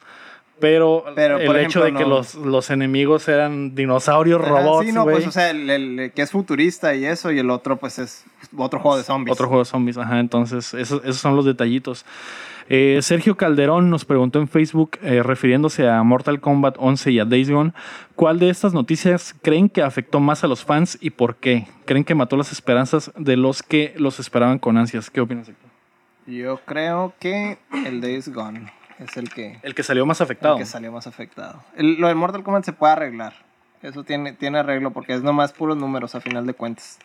Pero, Pero, el hecho de que los, los enemigos eran dinosaurios, Ajá, robots, Sí, no, güey. pues, o sea, el, el que es futurista y eso, y el otro, pues, es otro juego de zombies. Otro juego de zombies, ajá. Entonces, esos, esos son los detallitos. Eh, Sergio Calderón nos preguntó en Facebook, eh, refiriéndose a Mortal Kombat 11 y a Days Gone, ¿cuál de estas noticias creen que afectó más a los fans y por qué? ¿Creen que mató las esperanzas de los que los esperaban con ansias? ¿Qué opinas? Héctor? Yo creo que el Days Gone es el que, El que salió más el afectado. que salió más afectado. El- lo de Mortal Kombat se puede arreglar. Eso tiene, tiene arreglo porque es nomás puros números a final de cuentas.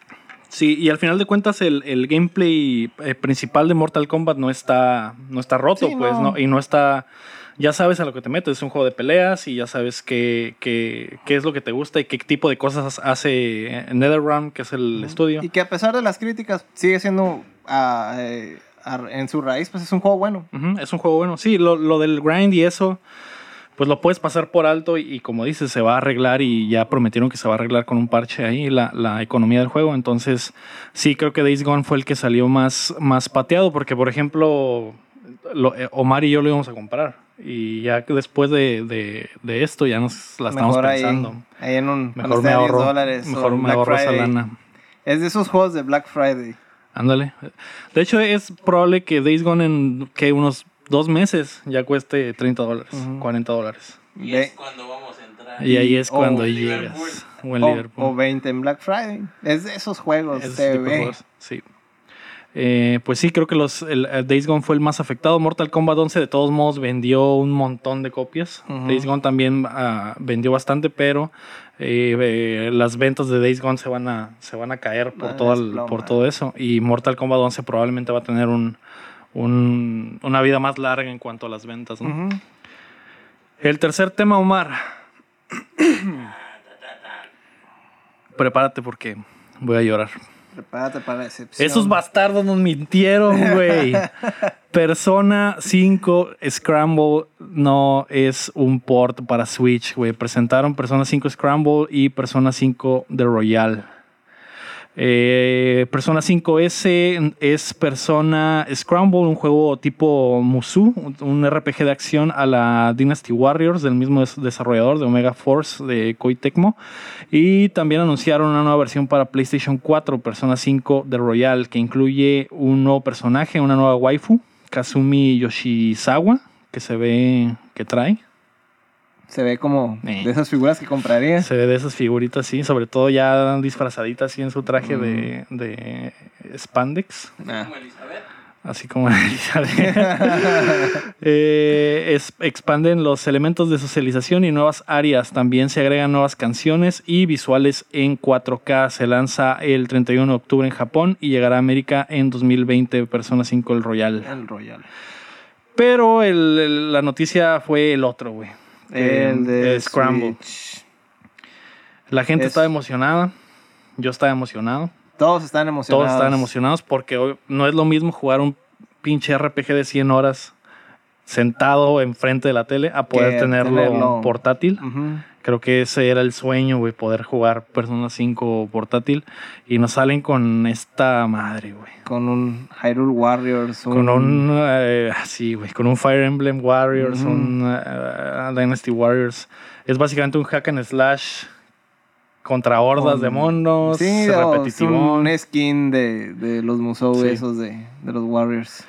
Sí, y al final de cuentas el, el gameplay eh, principal de Mortal Kombat no está, no está roto, Sí, pues, no. no. y no está... Ya sabes a lo que te metes, es un juego de peleas y ya sabes qué, qué, qué es lo que te gusta y qué tipo de cosas hace NetherRealm, que es el estudio. Y que a pesar de las críticas, sigue siendo ah, eh, en su raíz, pues es un juego bueno. Es un juego bueno. Sí, lo, lo del grind y eso, pues lo puedes pasar por alto y, y como dices, se va a arreglar y ya prometieron que se va a arreglar con un parche ahí la, la economía del juego. Entonces, sí, creo que Days Gone fue el que salió más, más pateado porque, por ejemplo, lo- eh, Omar y yo lo íbamos a comprar y ya que después de, de- de esto ya nos la estamos Mejor pensando. ahí en un Mejor me esté a 10 ahorro, dólares mejor me Black ahorro esa lana. Es de esos juegos de Black Friday. Ándale. De hecho, es probable que Days Gone en que unos dos meses ya cueste 30 dólares, Ujú. 40 dólares. Y Ve- es cuando vamos a entrar. Y ahí es o cuando en llegas. Liverpool. O en o, Liverpool. o 20 en Black Friday. Es de esos juegos. Tipo de ve. juegos, Sí. Eh, pues sí, creo que los, el, el Days Gone fue el más afectado. Mortal Kombat 11 de todos modos vendió un montón de copias. Days Gone también ah, vendió bastante, pero eh, eh, las ventas de Days Gone se van a, se van a caer por, Van a todo el- por todo eso. Y Mortal Kombat 11 probablemente va a tener un, un- una vida más larga en cuanto a las ventas. ¿no? El tercer tema, Omar. Prepárate porque voy a llorar. Prepárate para la decepción. Esos bastardos nos mintieron, güey. Persona 5 Scramble no es un port para Switch, güey. Presentaron Persona 5 Scramble y Persona 5 The Royal. Eh, Persona 5S es Persona Scramble, un juego tipo Musu, un- RPG de acción a la Dynasty Warriors del mismo des- desarrollador de Omega Force de Koei Tecmo. Y también anunciaron una nueva versión para PlayStation 4, Persona 5 The Royal, que incluye un nuevo personaje, una nueva waifu, Kazumi Yoshizawa, que se ve que trae. Se ve como Eh. de esas figuras que compraría. Se ve de esas figuritas, sí, sobre todo ya disfrazaditas así en su traje Mm. de, de spandex, Ah. Como Elizabeth. así como Elizabeth. Eh, es- expanden los elementos de socialización y nuevas áreas. También se agregan nuevas canciones y visuales en 4K. Se lanza el 31 de octubre en Japón y llegará a América en 2020, Persona 5 el Royal. El Royal. Pero el- el- la noticia fue el otro, güey. El de Scramble. Switch. La gente Es- estaba emocionada. Yo estaba emocionado. Todos están emocionados. Todos estaban emocionados porque no es lo mismo jugar un pinche RPG de 100 horas sentado enfrente de la tele a poder tenerlo, tenerlo. portátil. Creo que ese era el sueño, güey, poder jugar Persona 5 portátil. Y nos salen con esta madre, güey. Con un Hyrule Warriors. Con un, eh, sí, güey, con un Fire Emblem Warriors, un eh, Dynasty Warriors. Es básicamente un hack and slash contra hordas con- de monos, Sí, o es un skin de, de los Musou Sí. esos de, de los Warriors.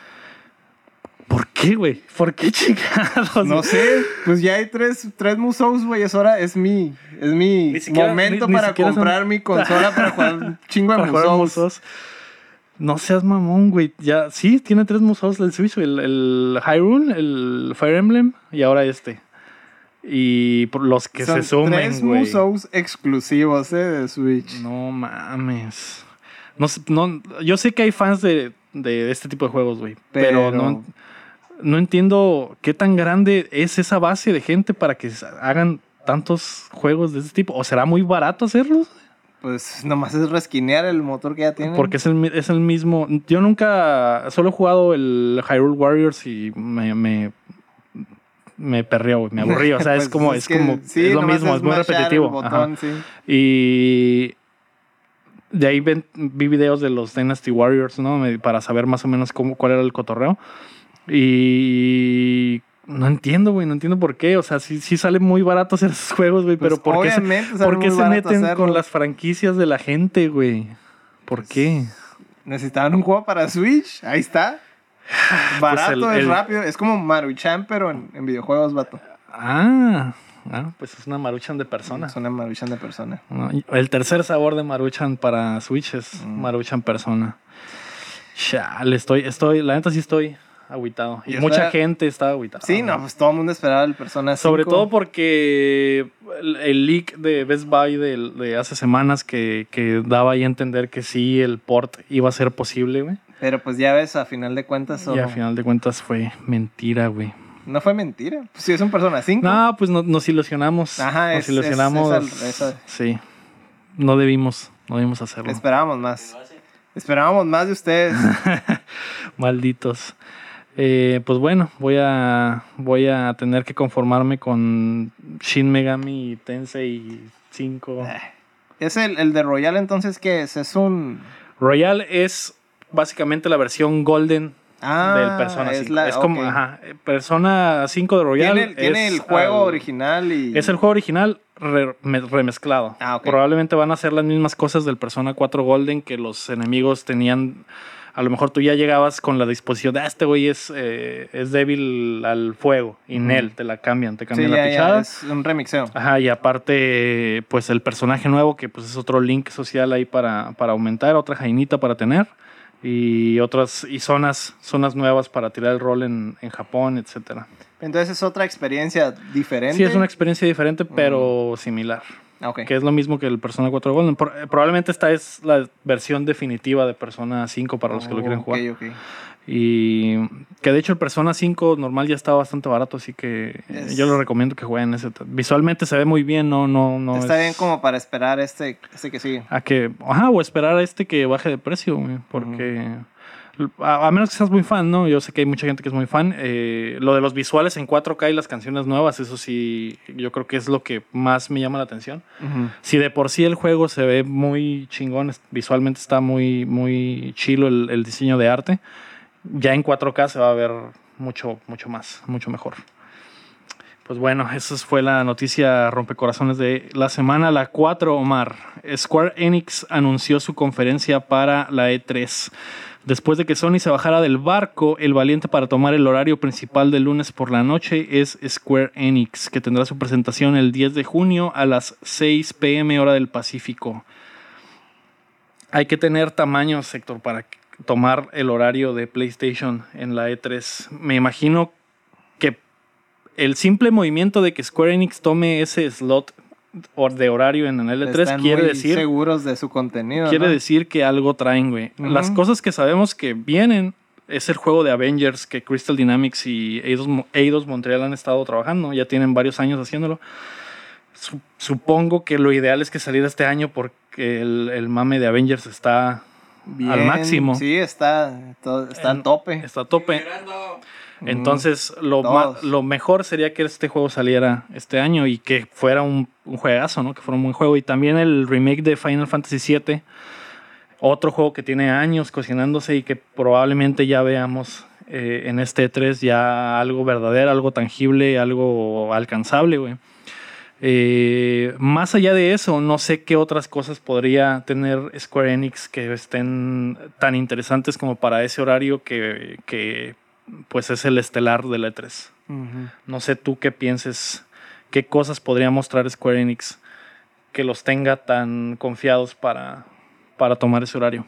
¿Por qué, güey? ¿Por qué chingados? No sé, pues ya hay tres, tres Musous, güey. Es hora, es mi, es mi siquiera- momento ni- ni para son- comprar mi consola para jugar un chingo de musos. No seas mamón, güey. Ya, sí, tiene tres musos del Switch. El, el Hyrule, el Fire Emblem y ahora este. Y por los que Son se sumen, tres güey. Musous exclusivos, eh, de Switch. No mames. No, sé- no, yo sé que hay fans de, de este tipo de juegos, güey. Pero, Pero- no. No entiendo qué tan grande es esa base de gente para que hagan tantos juegos de este tipo. ¿O será muy barato hacerlos? Pues nomás es resquinear el motor que ya tienen. Porque es el, es el mismo. Yo nunca. Solo he jugado el Hyrule Warriors y me. me me me aburrí. O sea, es Pues como, es, que como, sí, es lo mismo, es muy repetitivo. Ajá. botón, sí. Y de ahí ven- vi videos de los Dynasty Warriors, ¿no? Para saber más o menos cómo, cuál era el cotorreo. Y no entiendo, güey, no entiendo por qué. O sea, sí, sí sale muy barato hacer esos juegos, güey, Pues pero ¿por qué se, por qué se barato meten hacerlo. con las franquicias de la gente, güey? ¿Por Pues, qué? Necesitaban un juego para Switch. Ahí está. Barato, Pues el- es rápido. Es como Maruchan, pero en, en videojuegos, vato. Ah, ah, pues es una maruchan de persona. Es una Maruchan de persona. No, el tercer sabor de Maruchan para Switch es Mm. Maruchan persona. Chale, estoy, estoy, la neta sí estoy agüitado. Y Y mucha gente está agüitada. Sí, no, pues todo el mundo esperaba el Persona 5. Sobre todo porque el, leak de Best Buy de, de hace semanas que, que daba ahí a entender que sí, el port iba a ser posible, güey. Pero pues ya ves, a final de cuentas, Y solo- a final de cuentas fue mentira, güey. no fue mentira. Pues sí, es un Persona 5. No, pues no- nos ilusionamos. Ajá, nos es- ilusionamos. es al- es al- Sí. No debimos, no debimos hacerlo. Esperábamos más. Esperábamos más de ustedes. Malditos. Eh, pues bueno, voy a voy a tener que conformarme con Shin Megami Tensei 5. es el, el de Royal, entonces, ¿qué es? Es un. Royal es básicamente la versión Golden Ah, del Persona 5. es la- es como, ajá, Persona 5 de Royal. Tiene, el- tiene es el juego al- original y. Es el juego original re- me- remezclado. Ah, ok. Probablemente van a hacer las mismas cosas del Persona 4 Golden que los enemigos tenían. A lo mejor tú ya llegabas con la disposición de, ah, este güey es, eh, es débil al fuego. Y Ujú. Nel, te la cambian, te Sí, cambian ya, la ya, pichada. es un remixeo. Ajá, y aparte, pues el personaje nuevo, que pues es otro link social ahí para, para aumentar, otra jainita para tener. Y otras, y zonas, zonas nuevas para tirar el rol en, en Japón, etcétera. Entonces es otra experiencia diferente. Sí, es una experiencia diferente, pero similar. Ah, que es lo mismo que el Persona 4 Golden. Eh, probablemente esta es la versión definitiva de Persona 5 para los que lo quieren jugar. Oh, Ok, ok. Y que de hecho el Persona 5 normal ya está bastante barato, así que eh, Es- yo les recomiendo que jueguen ese. Visualmente se ve muy bien, no, no, no. Está es- bien como para esperar este, este que sigue. A que, ajá, o esperar a este que baje de precio, porque a, a menos que seas muy fan, ¿no? Yo sé que hay mucha gente que es muy fan. eh, lo de los visuales en 4K y las canciones nuevas, eso sí, yo creo que es lo que más me llama la atención. Si de por sí el juego se ve muy chingón, visualmente está muy, muy chilo el, el diseño de arte, ya en 4K se va a ver mucho, mucho más, mucho mejor. Pues bueno, esa fue la noticia rompecorazones de la semana. La 4, Omar. Square Enix anunció su conferencia para la E3. Después de que Sony se bajara del barco, el valiente para tomar el horario principal del lunes por la noche es Square Enix, que tendrá su presentación el 10 de junio a las 6 pm hora del Pacífico. Hay que tener tamaño, sector, para tomar el horario de PlayStation en la E3. Me imagino que el simple movimiento de que Square Enix tome ese slot de horario en el L3 Están quiere muy decir seguros de su contenido. quiere ¿no? decir que algo traen, güey. Ujú. Las cosas que sabemos que vienen es el juego de Avengers que Crystal Dynamics y Eidos, Eidos Montreal han estado trabajando. Ya tienen varios años haciéndolo. Su- supongo que lo ideal es que saliera este año porque el, el mame de Avengers está Bien, al máximo. Sí, está, está En- tope. Está a tope. Entonces, lo, ma- lo mejor sería que este juego saliera este año y que fuera un, un juegazo, ¿no? Que fuera un buen juego. Y también el remake de Final Fantasy VII, otro juego que tiene años cocinándose y que probablemente ya veamos eh, en este E3 ya algo verdadero, algo tangible, algo alcanzable, güey. Eh, más allá de eso, no sé qué otras cosas podría tener Square Enix que estén tan interesantes como para ese horario que, que pues es el estelar de la E3. Ujú. No sé tú qué pienses, qué cosas podría mostrar Square Enix que los tenga tan confiados para, para tomar ese horario.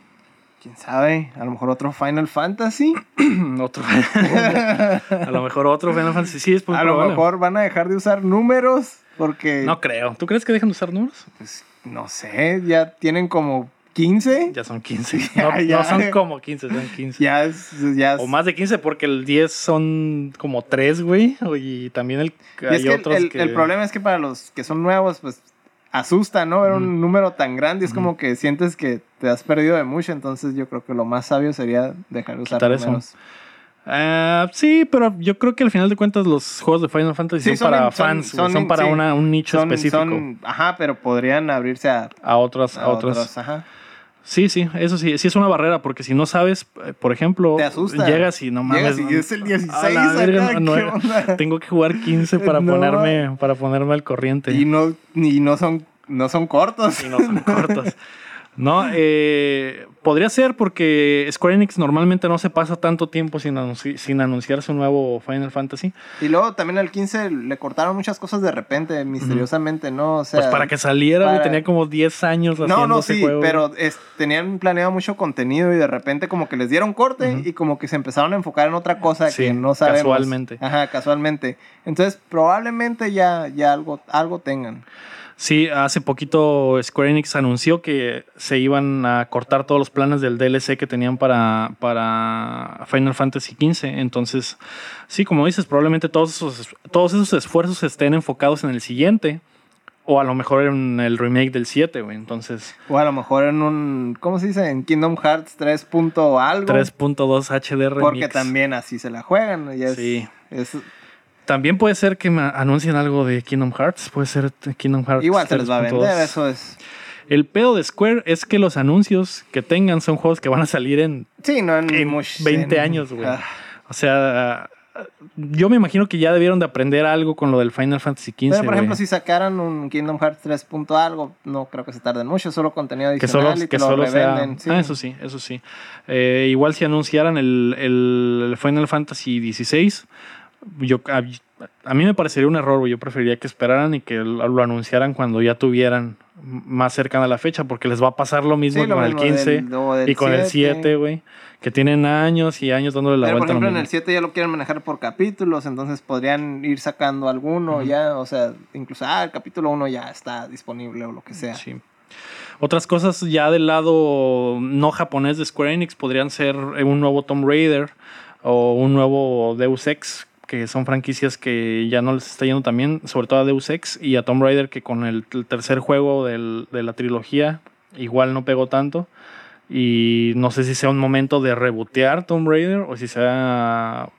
¿Quién sabe? A lo mejor otro Final Fantasy. otro, a lo mejor otro Final Fantasy. Sí, es a lo probable. mejor van a dejar de usar números porque, No creo. ¿Tú crees que dejan de usar números? pues, no sé, ya tienen como ¿15? Ya son 15. Ya, No, ya. no son como 15, son 15. Ya es, ya es- O más de 15 porque el 10 son como 3, güey. Y también el, Y hay es que el- otros el, que... el problema es que para los que son nuevos, pues asusta, ¿no? Ver un número tan grande, es Ujú. como que sientes que te has perdido de mucho, entonces yo creo que lo más sabio sería dejar de usar Quitar eso. números. Ah, sí, pero yo creo que al final de cuentas los juegos de Final Fantasy Sí, son, son para son- fans, son son, para sí. una, un nicho Son, específico. son- ajá, pero podrían abrirse a, a otras, a a otras. otros, ajá. Sí, sí, eso sí, sí es una barrera, porque si no sabes, eh, por ejemplo, Te asusta. llegas y no mames. Llegas y es el 16 a verga, acá, no- ¿qué onda? tengo que jugar 15 para No. ponerme para ponerme al corriente. Y no, y no son, no son cortos. y no son cortos. No, eh, podría ser porque Square Enix normalmente no se pasa tanto tiempo sin, anunci- sin anunciar su nuevo Final Fantasy. Y luego también al 15 le cortaron muchas cosas de repente, misteriosamente, ¿no? O sea, Pues para que saliera, para- tenía como 10 años haciendo No, no, ese sí, juego. pero es- tenían planeado mucho contenido y de repente como que les dieron corte y como que se empezaron a enfocar en otra cosa Sí, que no sabemos. casualmente. Ajá, casualmente. Entonces probablemente ya, ya algo, algo tengan. Sí, hace poquito Square Enix anunció que se iban a cortar todos los planes del DLC que tenían para, para Final Fantasy XV. Entonces, sí, como dices, probablemente todos esos, todos esos esfuerzos estén enfocados en el siguiente. O a lo mejor en el remake del 7, güey. Entonces, O a lo mejor en un, ¿cómo se dice? En Kingdom Hearts 3. punto algo. 3.2 HD remix. Porque también así se la juegan. y es- Sí. es- También puede ser que me anuncien algo de Kingdom Hearts. Puede ser Kingdom Hearts. igual se les va a 3.2. vender, eso es. El pedo de Square es que los anuncios que tengan son juegos que van a salir en Sí, no en, En much- 20 en- años, güey. Ah, O sea, yo me imagino que ya debieron de aprender algo con lo del Final Fantasy XV. Pero por ejemplo, si sacaran un Kingdom Hearts 3. punto algo, no creo que se tarden mucho, solo contenido que solo, adicional y que solo sea. revenden. sí. Ah, eso sí, eso sí. Eh, igual si anunciaran el, el Final Fantasy XVI, yo, a, a mí me parecería un error, güey. Yo preferiría que esperaran y que lo, anunciaran cuando ya tuvieran más cercana a la fecha, porque les va a pasar lo mismo Sí, lo con el mismo 15 del- del y con el 7, güey. Que tienen años y años dándole la Pero por vuelta. lo ejemplo en el mismo. 7 ya lo quieren manejar por capítulos, entonces podrían ir sacando alguno Ujú. ya, o sea, incluso, ah, el capítulo 1 ya está disponible o lo que sea. Sí. Otras cosas ya del lado no japonés de Square Enix podrían ser un nuevo Tomb Raider o un nuevo Deus Ex, que son franquicias que ya no les está yendo también, sobre todo a Deus Ex y a Tomb Raider, que con el, el tercer juego del- de la trilogía igual no pegó tanto. Y no sé si sea un momento de rebotear Tomb Raider o si sea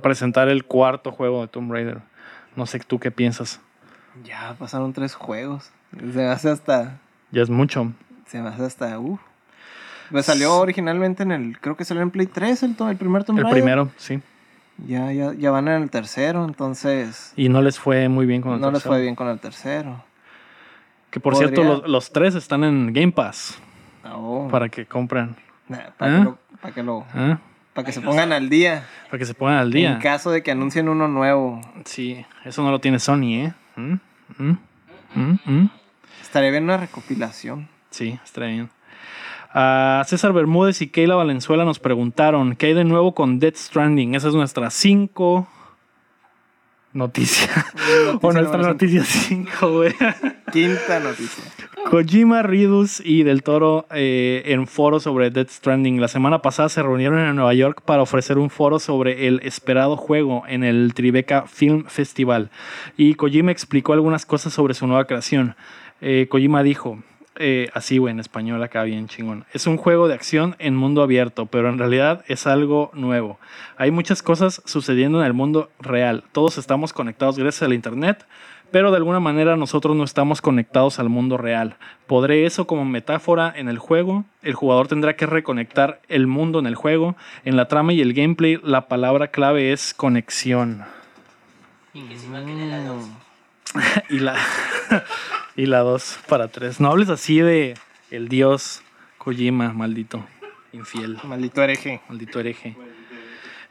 presentar el cuarto juego de Tomb Raider. No sé tú qué piensas. Ya pasaron tres juegos. Se me hace hasta, Ya es mucho. se me hace hasta, uh. Pues salió originalmente en el, creo que salió en Play 3 el, el primer Tomb El Raider. primero, sí. Ya, ya, ya van en el tercero, entonces Y no les fue muy bien con el no les tercero. fue bien con el tercero. Que por Podría- cierto, los, los tres están en Game Pass No, para que compren. Nah, para, que lo- para que lo, ¿eh? para que se pongan al día. Para que se pongan al día. En caso de que anuncien uno nuevo. Sí, eso no lo tiene Sony, ¿eh? ¿Mm? ¿Mm? ¿Mm? Estaría bien una recopilación. Sí, está bien. Ah, César Bermúdez y Keila Valenzuela nos preguntaron qué hay de nuevo con Death Stranding. Esa es nuestra 5 noticia. o nuestra número noticia 5, güey. Quinta noticia. Kojima, Ridus y Del Toro eh, en foro sobre Death Stranding. La semana pasada se reunieron en Nueva York para ofrecer un foro sobre el esperado juego en el Tribeca Film Festival. Y Kojima explicó algunas cosas sobre su nueva creación. Eh, Kojima dijo, eh, así güey, en español acá bien chingón. Es un juego de acción en mundo abierto, pero en realidad es algo nuevo. Hay muchas cosas sucediendo en el mundo real. Todos estamos conectados gracias al Internet pero de alguna manera nosotros no estamos conectados al mundo real. Podré eso como metáfora en el juego. El jugador tendrá que reconectar el mundo en el juego. En la trama y el gameplay, la palabra clave es conexión. Y que si va querer la dos. y la y la 2 para 3. No hables así de el dios Kojima, maldito infiel. Maldito hereje. Maldito hereje.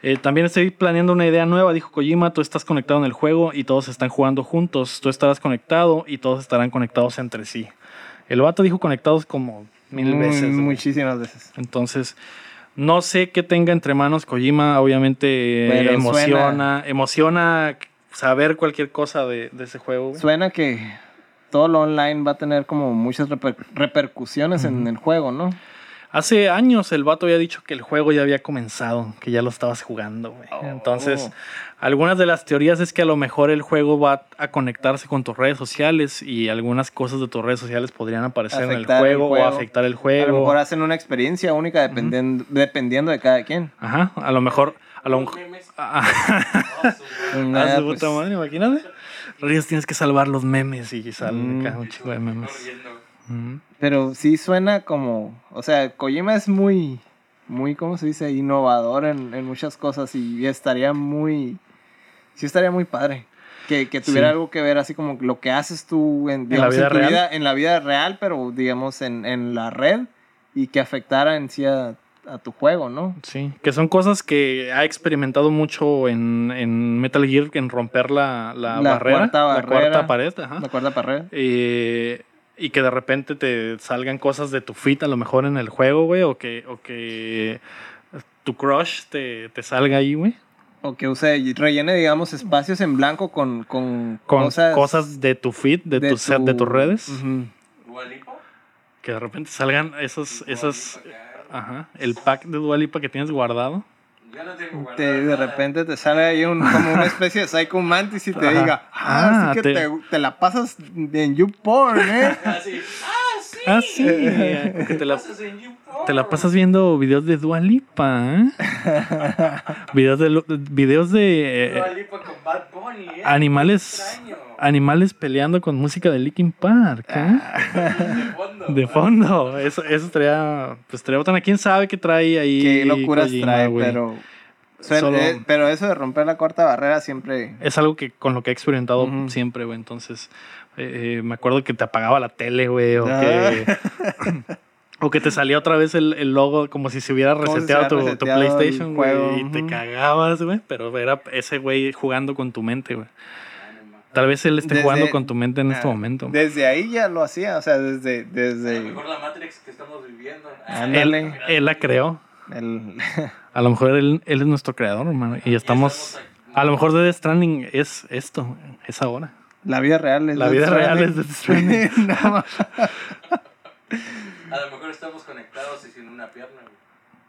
Eh, también estoy planeando una idea nueva, dijo Kojima. Tú estás conectado en el juego y todos están jugando juntos. Tú estarás conectado y todos estarán conectados entre sí. El vato dijo conectados como mil Muy- veces. güey. Muchísimas veces. Entonces, no sé qué tenga entre manos Kojima. Obviamente eh, Pero emociona, emociona saber cualquier cosa de, de ese juego. güey. Suena que todo lo online va a tener como muchas reper- repercusiones en el juego, ¿no? Hace años el vato había dicho que el juego ya había comenzado, que ya lo estabas jugando, güey. Oh. Entonces, algunas de las teorías es que a lo mejor el juego va a conectarse con tus redes sociales y algunas cosas de tus redes sociales podrían aparecer en el juego, juego. o afectar el A lo juego. mejor hacen una experiencia única dependiendo, dependiendo de cada quien. Ajá, a lo mejor, a lo mejor. memes. Ah, su Ah, su pues, puta madre, imagínate. Ríos tienes que salvar los memes y salen Mm. acá un chico de memes. Mm. Pero sí suena como, o sea, Kojima es muy, muy, ¿cómo se dice? Innovador en, en muchas cosas y estaría muy, sí estaría muy padre. Que, que tuviera Sí. algo que ver así como lo que haces tú en, la digamos, vida tu real. vida- en la vida real, pero digamos en, en la red y que afectara en sí a, a tu juego, ¿no? Sí, que son cosas que ha experimentado mucho en, en Metal Gear, en romper la, la, La barrera, cuarta la barrera. cuarta pared, ajá. La cuerda para red. Eh, y que de repente te salgan cosas de tu fit a lo mejor en el juego, güey, o que, o que tu crush te, te salga ahí, güey. O que use rellene, digamos, espacios en blanco con, con, Con cosas, cosas, de tu feed, de, tu set, de tus redes. Ujú. ¿Dua Lipa? Que de repente salgan esos, esos, ajá, el pack de Dualipa que tienes guardado. Yo no tengo guardado te, de repente te sale ahí un, como una especie de Psycho Mantis y te Ajá. diga, ah, Ah, así que te- te, te la pasas en YouPorn, ¿eh? Así. Ah, sí. Ah, sí, que te la, Pasas en YouPorn. te la pasas viendo videos de Dualipa, ¿eh? videos de, lo- videos de Dua eh, Lipa con Bad Bunny, ¿eh? animales, Extraño. Animales peleando con música de Linkin Park, ¿eh? De fondo. De fondo, eso, eso estaría, pues estaría botana. ¿Quién sabe qué trae ahí? Qué locuras Kojima, trae, güey? pero... suena- Solo- eh, pero eso de romper la cuarta barrera siempre... Es algo que con lo que he experimentado siempre, güey. Entonces, eh, eh, me acuerdo que te apagaba la tele, güey, o Ah. que... O que te salía otra vez el, el logo como si se hubiera se reseteado hubiera tu, reseteado PlayStation, güey, y te cagabas, güey. Pero era ese güey jugando con tu mente, güey. Tal vez él esté Desde- jugando con tu mente en este Ah, momento. Desde ahí ya lo hacía, o sea, desde... A lo desde mejor la Matrix que estamos viviendo. Ándale. Él, él la creó. el, A lo mejor él, él es nuestro creador, hermano. Y estamos... A lo mejor Death Stranding es esto, es ahora. la vida real es... La Death vida real es Death Stranding. No, A lo mejor estamos conectados y sin una pierna, güey.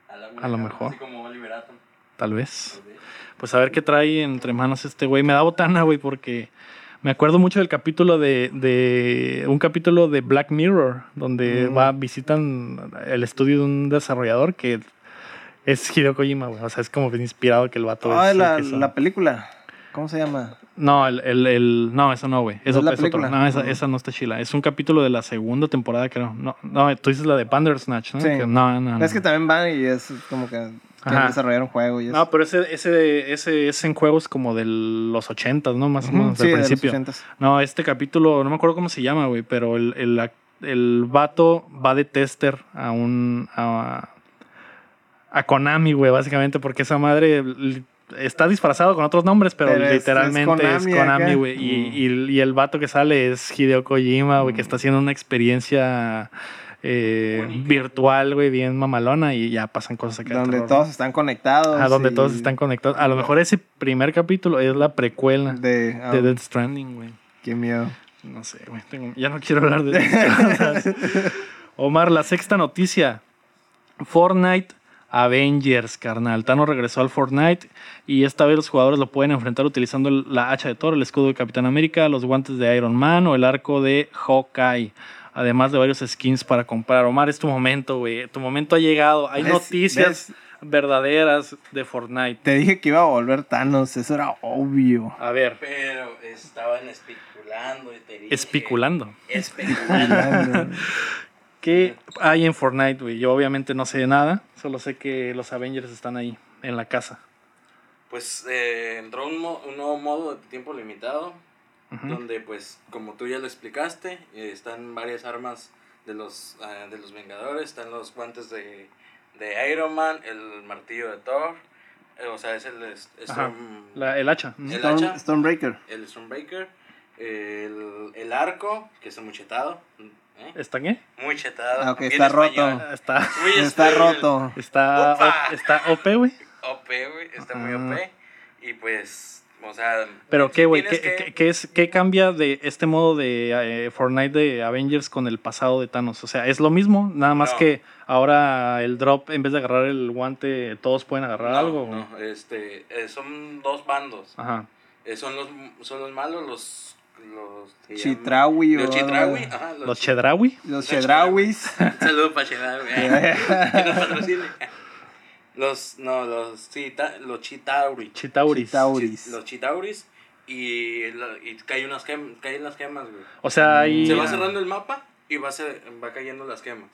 A, la A lo mejor. Así como Oliver Atom. Tal vez. tal vez. Pues a ver qué trae entre manos este güey. Me da botana, güey, porque me acuerdo mucho del capítulo de, de un capítulo de Black Mirror, donde Mm. va, visitan el estudio de un desarrollador que es Hideo Kojima, güey. O sea, es como bien inspirado que el vato Ah, es la, que la película. ¿Cómo se llama? No, el, el, el- no, eso no, güey. Eso es la es otro. película? No, esa, Ujú. esa no está chila. Es un capítulo de la segunda temporada, creo. No, no tú dices la de Bandersnatch, ¿no? Sí. Que- no, no, no. Es que también van y es como que un juego y eso. No, pero ese, ese, ese es en juegos como de los ochentas, ¿no? Más o menos, sí, al de los principio. 80s. No, este capítulo, no me acuerdo cómo se llama, güey, pero el, el, el vato va de tester a un. a, a Konami, güey, básicamente, porque esa madre está disfrazado con otros nombres, pero, literalmente es Konami güey. Y, Mm. y, y el vato que sale es Hideo Kojima, güey, que Mm. está haciendo una experiencia. Eh, virtual, güey, bien mamalona y ya pasan cosas acá. de Donde terror, todos están conectados. a donde y todos están conectados. A lo mejor ese primer capítulo es la precuela de, De, ah, Death Stranding, güey. Qué miedo. No sé, güey. tengo- Ya no quiero hablar de esto. Omar, la sexta noticia. Fortnite Avengers, carnal. Thanos regresó al Fortnite y esta vez los jugadores lo pueden enfrentar utilizando la hacha de Thor, el escudo de Capitán América, los guantes de Iron Man o el arco de Hawkeye. Además de varios skins para comprar. Omar, es tu momento, güey. Tu momento ha llegado. Hay ¿Ves? noticias ¿Ves? verdaderas de Fortnite. Te dije que iba a volver Thanos, eso era obvio. A ver, Pero estaban especulando y te dije. especulando. Especulando. ¿Qué hay en Fortnite, güey? Yo obviamente no sé nada, solo sé que los Avengers están ahí, en la casa. Pues eh, entró un, mo- un nuevo modo de tiempo limitado, Donde pues como tú ya lo explicaste, eh, están varias armas de los, ah, de los Vengadores, están los guantes de, de Iron Man, el martillo de Thor, eh, o sea, es el es-. Storm- La- el hacha. El Storm- hacha. Stormbreaker. el Stormbreaker, el, el arco, que está muy chetado, ¿eh? ¿Está qué? muy chetado. Ah, está roto. Está, muy Está roto. está, o- está OP, güey. OP, güey, está muy Ah. OP. Y pues O sea. Pero qué, güey, ¿qué, que- qué- qué es, ¿qué cambia de este modo de eh, Fortnite de Avengers con el pasado de Thanos? O sea, es lo mismo, nada más No. que ahora el drop, en vez de agarrar el guante, todos pueden agarrar No, algo. No, este, eh, son dos bandos. Ajá. Eh, son, los, son los malos, los. los Chitrawi o Los Chitrawi. Ajá, Los Chedrawi. Los Chedrawis. Saludos para Chedraui. eh, que nos patrocine. Los, no, los, chita, los Chitauri. Chitauris. Chitauris. Los Chitauris. Y, y caen, unas gem- caen las gemas, güey. O sea, ahí Se va cerrando el mapa y va, se, va cayendo las gemas.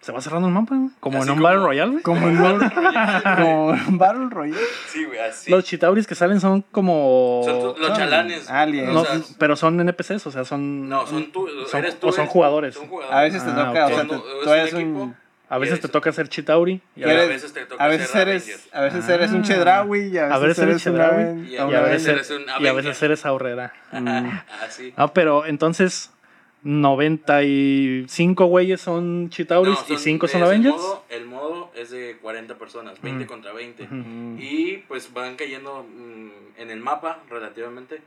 se va cerrando el mapa, güey. Como Así en un como- Battle Royale, güey. Como en un- como en Battle Royale. Sí, güey, así. Los Chitauris que salen son como. son tu- los chalanes. aliens. No, o sea, pero son NPCs, o sea, son. no, son tú. son- eres tú, o son eres- jugadores. Son jugadores. A veces te Ah, toca, ok. o sea, tú un eres equipo. A veces eres- te toca ser Chitauri. Y a a ¿Quieres- veces, veces te toca A veces ser eres, Avenger. a veces Ah. eres un Chedrawi y a veces, eres un Chedraui Aven- y a veces, eres un y a veces eres Aurrera. Así. Ah, pero entonces 95 güeyes son Chitauris No, y 5 son es el Avengers. modo- El modo es de 40 personas, 20 Ujú. contra 20. Ujú. Mm. Y pues van cayendo mm, en el mapa, relativamente,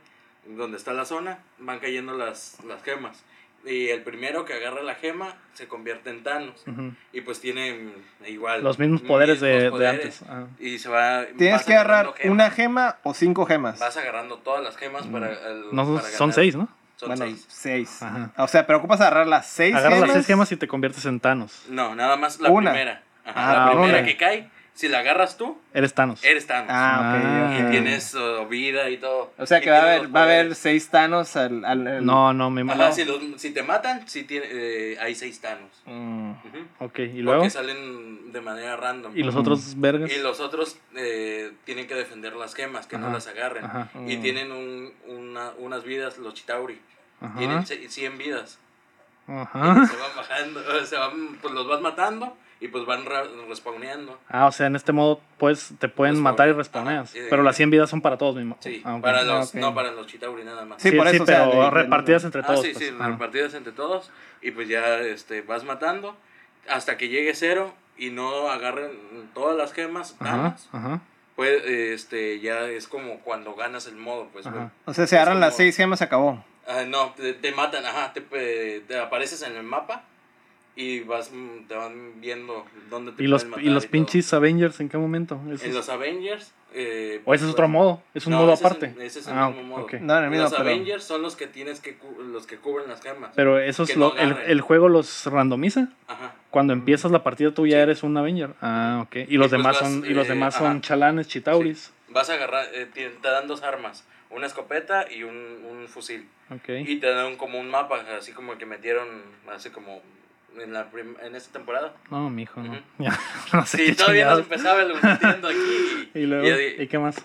donde está la zona, van cayendo las, las gemas. Y el primero que agarra la gema se convierte en Thanos. Y pues tiene mm, igual. Los mismos poderes de, mismos de poderes. antes. Ah. Y se va. Tienes que agarrar gemas. una gema o cinco gemas. Vas agarrando todas las gemas para. el- No, son- para son ganar. 6, ¿no? Son bueno, seis. seis. Ajá. O sea, pero ocupas agarrar las seis Agarras gemas. las 6 gemas y te conviertes en Thanos. No, nada más la Una. primera. Ajá, Ah, la primera que cae, si la agarras tú, Eres Thanos. eres Thanos. Ah, ok, Ah. Y tienes uh, vida y todo. O sea Y que va a haber, va a haber seis Thanos al... al- al- No, no, me Ajá, no. si, los- si te matan, si tiene, eh, hay seis Thanos. Mm. Ok, y luego. Porque salen de manera random. Y los otros vergas. Y los otros eh, tienen que defender las gemas, que no las agarren. Ajá. Y Mm. tienen un, una- unas vidas, los Chitauri. Ajá. Tienen ce- 100 vidas. Ajá. Se van bajando, se van, pues los vas matando y pues van respawneando. Ah, o sea, en este modo pues te pueden Respawn. matar y respawneas. Ajá, pero las 100 vidas son para todos mismos. Sí, Ah, ok. para Ah, los, ok. no para los Chitauri nada más. Sí, por eso, o sea, pero de- de- repartidas entre ah, todos. sí, pues. sí, Ah. repartidas entre todos. Y pues ya este, vas matando hasta que llegue cero y no agarren todas las gemas. Ajá, ajá. Pues este, ya es como cuando ganas el modo. Pues, güey. O sea, si agarran Es las como- seis gemas, se acabó. Ah, no, te, te matan, ajá, te, te apareces en el mapa y vas, mm, te van viendo dónde te ¿Y los, matar y los pinches Avengers en qué momento? Esos- En los Avengers. eh, ¿O ese es pues, otro modo? ¿Es un no, modo ese es aparte? el- ese es el ah, mismo modo. ok. No, el mismo, los pero... Avengers son los que tienes que cu- los que cubren las gemas. Pero esos lo- no el, el juego los randomiza. Ajá. Cuando empiezas la partida tú ya Sí. eres un Avenger. Ah, ok. Y los pues demás vas, son y los eh, demás ajá. son chalanes, chitauris. Vas a agarrar, eh, te, te dan dos armas, una escopeta y un, un fusil. Ok. Y te dan como un mapa, así como que metieron, así como en, la en esta temporada. No, mijo, no. Ujú. Ya, no sé Sí, todavía no se chingados. empezaba el metiendo aquí. Y luego, y- ¿y qué más?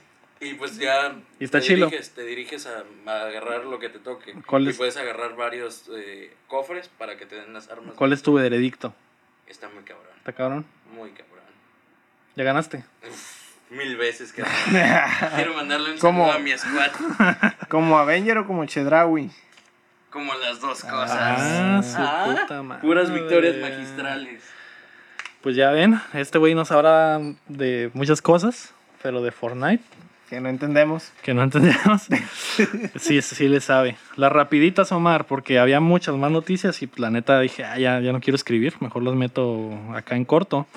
Y pues ya Y está te, chilo. diriges, te diriges a, a agarrar lo que te toque. ¿Cuál y es? puedes agarrar varios eh, cofres para que te den las armas. ¿Cuál es tu veredicto? Está muy cabrón, ¿Está cabrón? muy cabrón. ¿Ya ganaste? Mil veces que quiero mandarle un saludo a mi squad. ¿Como Avenger o como Chedrawi? Como las dos cosas. Ah, su Ah, puta madre. Puras victorias magistrales. Pues ya ven, este güey nos habla de muchas cosas, pero de Fortnite, Que no entendemos. que no entendemos. sí, sí le sabe. Las rapiditas, Omar, porque había muchas más noticias y la neta dije, ah, ya, ya no quiero escribir, mejor las meto acá en corto.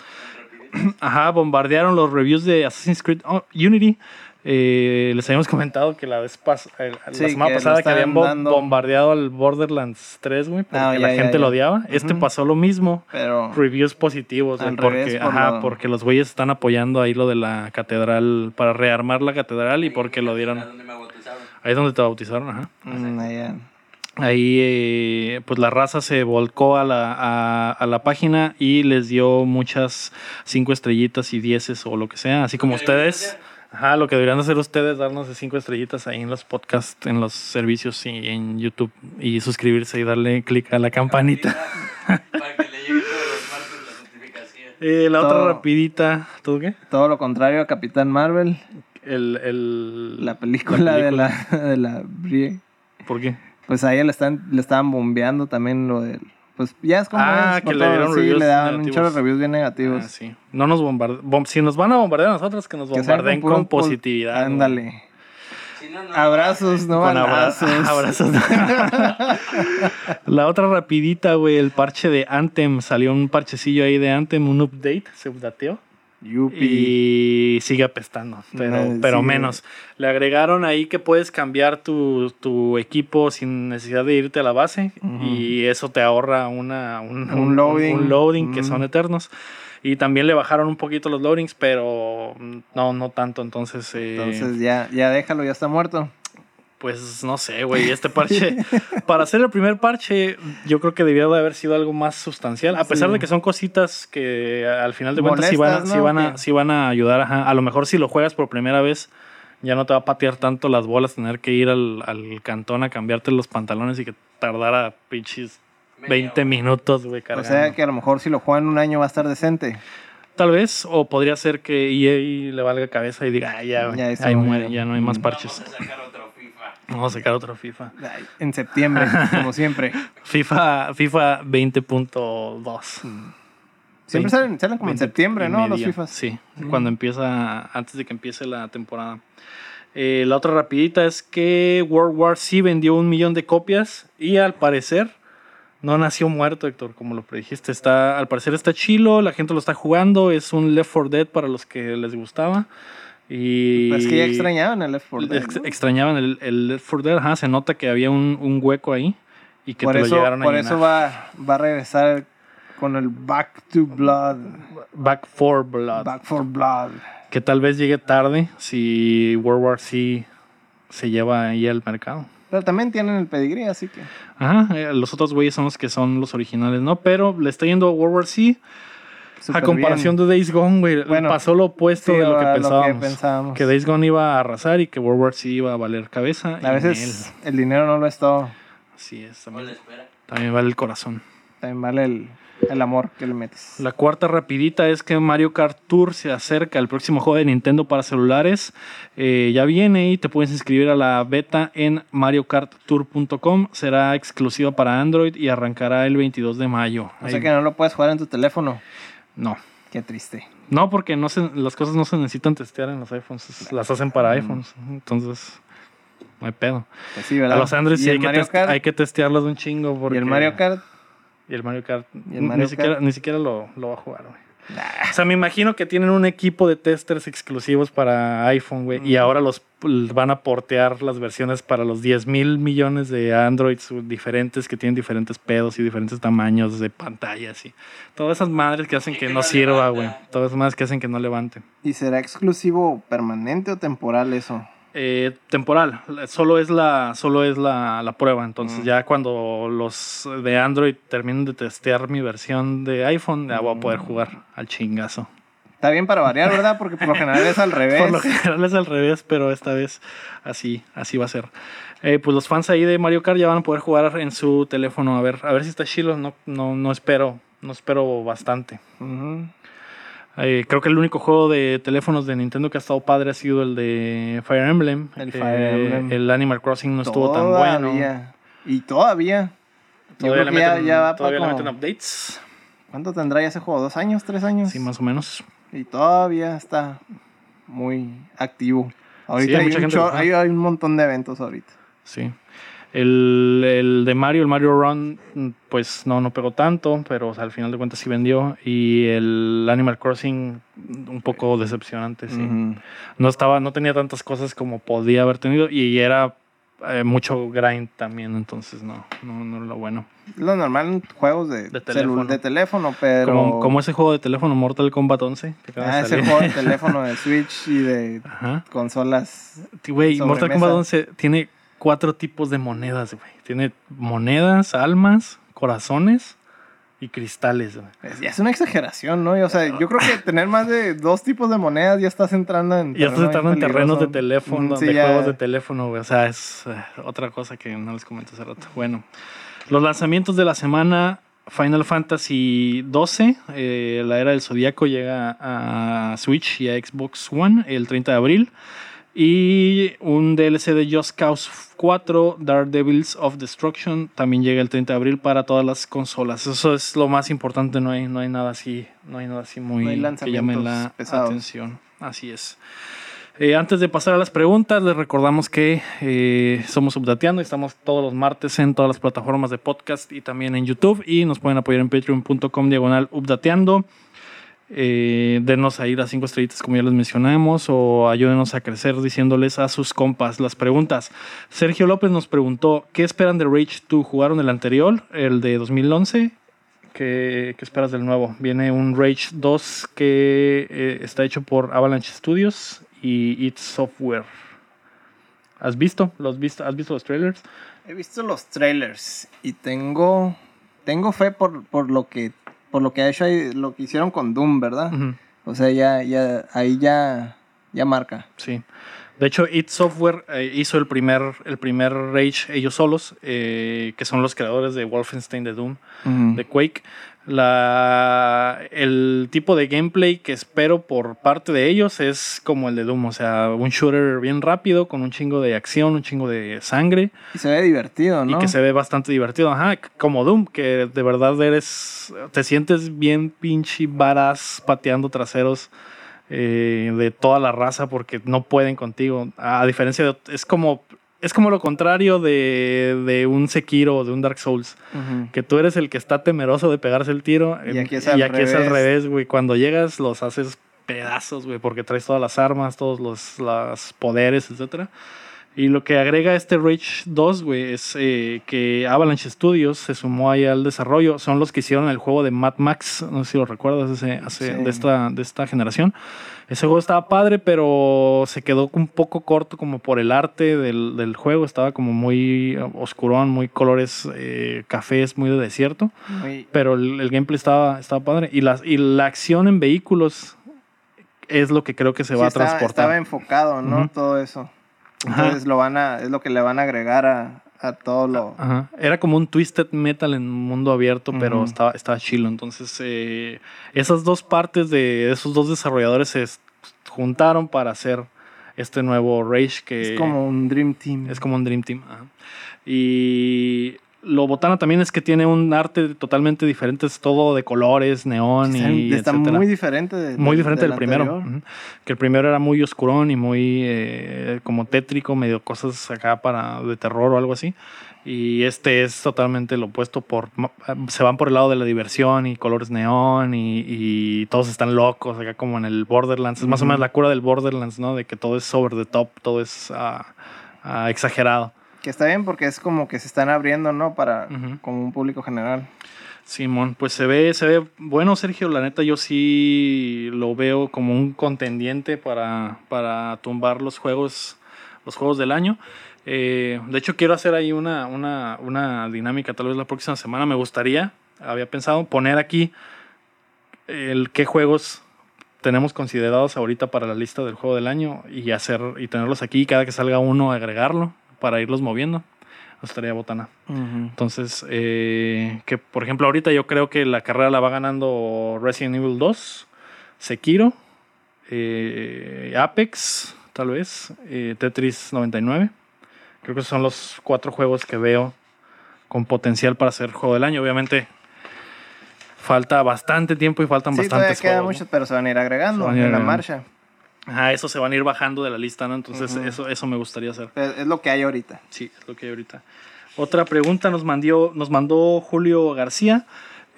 Ajá, bombardearon los reviews de Assassin's Creed Unity. Eh, les habíamos comentado que la vez pas eh, la semana que pasada que habían estaban bo- dando. bombardeado al Borderlands 3, güey, porque Ah, la ya, gente ya. lo odiaba. Este pasó lo mismo. Pero... Reviews positivos, güey, porque, revés, por ajá, lo- porque los güeyes están apoyando ahí lo de la catedral para rearmar la catedral y porque lo ¿A dieron. dónde me bautizaron? Ahí es donde te bautizaron, ajá. Mm, allá. Ahí, eh, pues la raza se volcó a la, a, a la página y les dio muchas cinco estrellitas y dieces o lo que sea, así como ustedes. Ajá, lo que deberían hacer ustedes, darnos de cinco estrellitas ahí en los podcasts, en los servicios y en YouTube y suscribirse y darle clic a la campanita. Para que le llegue todos los martes la notificación. Eh, la otra Todo. rapidita, ¿tú qué? Todo lo contrario a Capitán Marvel. El, el, La película, de película. la, de la Brie. ¿Por qué? Pues a ella le, están, le estaban bombeando también lo del... Pues ya es como Ah, es, que le dieron sí, reviews le daban un chorro de reviews bien negativos. Ah, sí. No nos bombardean. si nos van a bombardear a nosotros, que nos bombardeen con positividad. Ándale. Si no, no. Abrazos, no Con abra- abrazos. abrazos. la otra rapidita, güey, el parche de Anthem. Salió un parchecillo ahí de Anthem, un update, se updateó. Yupi. Y sigue apestando, pero, No, pero menos. Le agregaron ahí que puedes cambiar tu, tu equipo sin necesidad de irte a la base y eso te ahorra una, un, Un loading. un loading que Mm. son eternos. Y también le bajaron un poquito los loadings, pero no, no tanto. Entonces, eh, Entonces ya, ya déjalo, ya está muerto. Pues no sé, güey. Este parche, para hacer el primer parche, yo creo que debió de haber sido algo más sustancial. A pesar Sí. de que son cositas que al final de cuentas sí van, a, sí van, a, Que- sí van a ayudar. ajá. A lo mejor si lo juegas por primera vez, ya no te va a patear tanto las bolas, tener que ir al, al cantón a cambiarte los pantalones y que tardara pinches Media 20 hora. minutos, güey, O sea que a lo mejor si lo juegan un año va a estar decente. Tal vez, o podría ser que EA le valga cabeza y diga, "Ah, ya, Ya ahí no, muere, ya". no hay más Mm. parches. Vamos a sacar otro. Vamos a sacar otro FIFA. En septiembre, como siempre. FIFA, FIFA 20.2. Siempre 20, salen, salen como en 20 septiembre, y ¿no? Los. FIFAs. Sí, Mm. cuando empieza, antes de que empiece la temporada. Eh, la otra rapidita es que World War C vendió un millón de copias y al parecer no nació muerto, Héctor, como lo predijiste. Está, al parecer está chilo, la gente lo está jugando, es un Left 4 Dead para los que les gustaba. Y Pues que ya extrañaban el Left 4 Dead. ex- extrañaban el, el Left 4 Dead, ajá, se nota que había un, un hueco ahí y que Por te eso, lo llegaron a por llenar. eso va, va a regresar con el Back to Blood. Back 4 Blood. Back for Blood. que tal vez llegue tarde si World War C se lleva ahí al mercado. Pero también tienen el pedigrí, así que. Ajá, eh, los otros güeyes son los que son los originales, ¿no? Pero le está yendo a World War C a comparación bien. de Days Gone, güey. Bueno, pasó lo opuesto Sí, de lo que pensábamos. pensábamos. Que Days Gone iba a arrasar y que World War C iba a valer cabeza. A y veces el dinero no lo es todo. Así es, también, espera. también vale el corazón. También vale el, el amor que le metes. La cuarta rapidita es que Mario Kart Tour se acerca, el próximo juego de Nintendo para celulares. Eh, ya viene y te puedes inscribir a la beta en mariokarttour.com. Será exclusiva para Android y arrancará el 22 de mayo. O sea Ahí- que no lo puedes jugar en tu teléfono. No. Qué triste. No, porque no se- las cosas no se necesitan testear en los iPhones, es- las hacen Mm. para iPhones. Entonces, no hay pedo. Pues sí, ¿verdad? A los Android ¿Y sí hay que, test- hay que testearlos de un chingo. Porque... ¿Y el Mario Kart? Y el Mario Kart. ¿Y el Mario ni, siquiera, ni siquiera lo, lo va a jugar, güey. O sea, me imagino que tienen un equipo de testers exclusivos para iPhone, güey. Y ahora los van a portear las versiones para los 10 mil millones de Androids diferentes que tienen diferentes pedos y diferentes tamaños de pantallas y todas esas madres que hacen que que no sirva, güey. Todas esas madres que hacen que no levante. ¿Y será exclusivo permanente o temporal eso? Eh, temporal, solo es la, solo es la, la prueba. Entonces, Mm. ya cuando los de Android terminen de testear mi versión de iPhone, ya voy a poder Mm. jugar al chingazo. Está bien para variar, ¿verdad? Porque por lo general es al revés. Por lo general es al revés, pero esta vez así, así va a ser. Eh, pues los fans ahí de Mario Kart ya van a poder jugar en su teléfono. A ver, a ver si está chilo. No, no, no espero, no espero bastante. Eh, creo que el único juego de teléfonos de Nintendo que ha estado padre ha sido el de Fire Emblem. El Eh, Fire Emblem. El Animal Crossing no estuvo tan bueno. Todavía. Y todavía. Todavía, le ya, meten, ya va todavía le meten updates. ¿Cuánto tendrá ya ese juego? ¿Dos años? ¿Tres años? Sí, más o menos. Y todavía está muy activo. Ahorita Sí, hay hay, mucha un gente hay un montón de eventos ahorita. Sí. El, el de Mario, el Mario Run, pues no, no pegó tanto, pero o sea, al final de cuentas sí vendió. Y el Animal Crossing, un poco decepcionante, sí. No estaba, no tenía tantas cosas como podía haber tenido y era eh, mucho grind también, entonces no, no, no era lo bueno. Lo normal juegos de, De teléfono. de teléfono, pero... Como, como ese juego de teléfono Mortal Kombat 11. Que Ah, ese juego de teléfono de Switch y de Ajá. consolas. Güey, Mortal. Kombat 11 tiene cuatro tipos de monedas, güey. Tiene monedas, almas, corazones y cristales. Es, es una exageración, ¿no? Y, o sea, yo creo que tener más de dos tipos de monedas ya estás entrando en... Ya estás entrando en terrenos de teléfono, Mm, sí, de ya- juegos de teléfono, güey. O sea, es eh, otra cosa que no les comenté hace rato. Bueno, los lanzamientos de la semana. Final Fantasy XII, eh, la era del Zodíaco, llega a Switch y a Xbox One el 30 de abril. Y un DLC de Just Cause 4, Daredevils of Destruction, también llega el 30 de abril para todas las consolas. Eso es lo más importante, no hay, no hay nada así, no hay nada así muy No que llame la pesados. atención. Así es. Eh, antes de pasar a las preguntas, les recordamos que eh, somos Updateando y estamos todos los martes en todas las plataformas de podcast y también en YouTube. Y nos pueden apoyar en patreon.com diagonal Updateando. Eh, denos ahí las cinco estrellitas como ya les mencionamos o ayúdenos a crecer diciéndoles a sus compas las preguntas. Sergio López nos preguntó, ¿qué esperan de Rage 2? ¿Jugaron el anterior, el de 2011? ¿Qué, qué esperas del nuevo? Viene un Rage 2 que eh, está hecho por Avalanche Studios y It Software. ¿Has visto? ¿Los visto? ¿Has visto los trailers? He visto los trailers y tengo, tengo fe por, por lo que por lo que ha hecho ahí, lo que hicieron con Doom, ¿verdad? O sea, ya, ya, ahí ya, ya marca. Sí. De hecho, It Software eh, hizo el primer, el primer Rage ellos solos, eh, que son los creadores de Wolfenstein, de Doom, de Quake. La, el tipo de gameplay que espero por parte de ellos es como el de Doom, o sea, un shooter bien rápido, con un chingo de acción, un chingo de sangre, Y se ve divertido, ¿no? y que se ve bastante divertido. Ajá, como Doom, que de verdad eres, te sientes bien pinche varas pateando traseros eh, de toda la raza porque no pueden contigo. A diferencia de, es como, es como lo contrario de, de un Sekiro o de un Dark Souls. Que tú eres el que está temeroso de pegarse el tiro. Y aquí es y al aquí es al revés. güey. Cuando llegas los haces pedazos, güey, porque traes todas las armas, todos los, los poderes, etcétera. Y lo que agrega este Rage 2, güey, es eh, que Avalanche Studios se sumó ahí al desarrollo. Son los que hicieron el juego de Mad Max, no sé si lo recuerdas, ese, hace- Sí. de, esta, de esta generación. Ese juego estaba padre, pero se quedó un poco corto como por el arte del, del juego. Estaba como muy eh, oscurón, muy colores eh, cafés, muy de desierto. Muy- Pero el, el gameplay estaba, estaba padre. Y, las, y la acción en vehículos es lo que creo que se sí, va estaba, a transportar. estaba enfocado, ¿no? Todo eso. Ajá. Entonces lo van a, es lo que le van a agregar a, a todo lo. Ajá. Era como un twisted metal en mundo abierto, pero estaba, estaba chilo. Entonces, eh, esas dos partes de esos dos desarrolladores se juntaron para hacer este nuevo Rage que es como un Dream Team. es como un Dream Team. ajá. Y lo botana también es que tiene un arte totalmente diferente, es todo de colores, neón y está etcétera. muy diferente. de- Muy diferente del, primero. Que el primero era muy oscurón y muy eh, como tétrico, medio cosas acá para de terror o algo así. Y este es totalmente lo opuesto. Por, se van por el lado de la diversión y colores neón y, y todos están locos, acá como en el Borderlands. Es más o Ujú. menos la cura del Borderlands, ¿no? De que todo es over the top, todo es ah, ah, exagerado. Que está bien porque es como que se están abriendo, ¿no? Para como un público general. Simón, pues se ve, se ve bueno, Sergio. La neta, yo sí lo veo como un contendiente para, para tumbar los juegos, los juegos del año. Eh, de hecho, quiero hacer ahí una, una, una dinámica, tal vez la próxima semana. Me gustaría, había pensado, poner aquí el qué juegos tenemos considerados ahorita para la lista del juego del año y hacer y tenerlos aquí y cada que salga uno agregarlo para irlos moviendo. Estaría botana. Entonces, eh, que por ejemplo, ahorita yo creo que la carrera la va ganando Resident Evil 2, Sekiro, eh, Apex, tal vez, eh, Tetris 99. Creo que son los cuatro juegos que veo con potencial para ser juego del año. Obviamente, falta bastante tiempo y faltan Sí, todavía bastantes juegos. ¿no? muchos, pero se van a ir agregando Se van a ir en la marcha. Ajá, eso se van a ir bajando de la lista, ¿no? Entonces, eso, eso me gustaría hacer. Es, es lo que hay ahorita. Sí, es lo que hay ahorita. Otra pregunta nos mandó, nos mandó Julio García.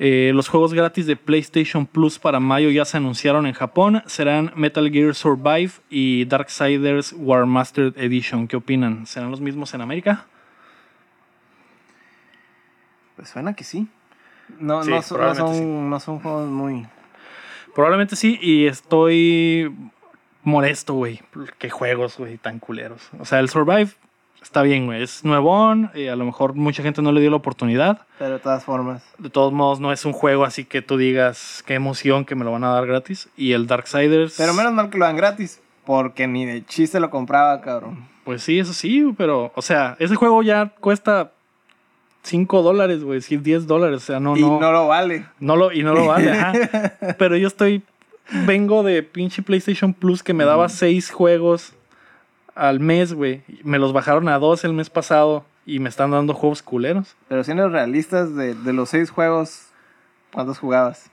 Eh, los juegos gratis de PlayStation Plus para mayo ya se anunciaron en Japón. Serán Metal Gear Survive y Darksiders War Mastered Edition. ¿Qué opinan? ¿Serán los mismos en América? Pues suena que sí. No, Sí, no, son, no, son, no son juegos muy... Probablemente sí, y estoy molesto, güey. Qué juegos, güey, tan culeros. O sea, el Survive está bien, güey. Es nuevón, y a lo mejor mucha gente no le dio la oportunidad. Pero de todas formas. De todos modos, no es un juego así que tú digas qué emoción que me lo van a dar gratis. Y el Darksiders. Pero menos mal que lo dan gratis. Porque ni de chiste lo compraba, cabrón. Pues sí, eso sí, pero, o sea, ese juego ya cuesta 5 dólares, güey, sí, 10 dólares. O sea, no, y no. no lo vale. No lo, y no lo vale, ajá. Pero yo estoy. Vengo de pinche PlayStation Plus que me daba seis juegos al mes, güey. Me los bajaron a dos el mes pasado y me están dando juegos culeros. Pero siendo realistas, de, de los seis juegos, ¿cuántos jugabas?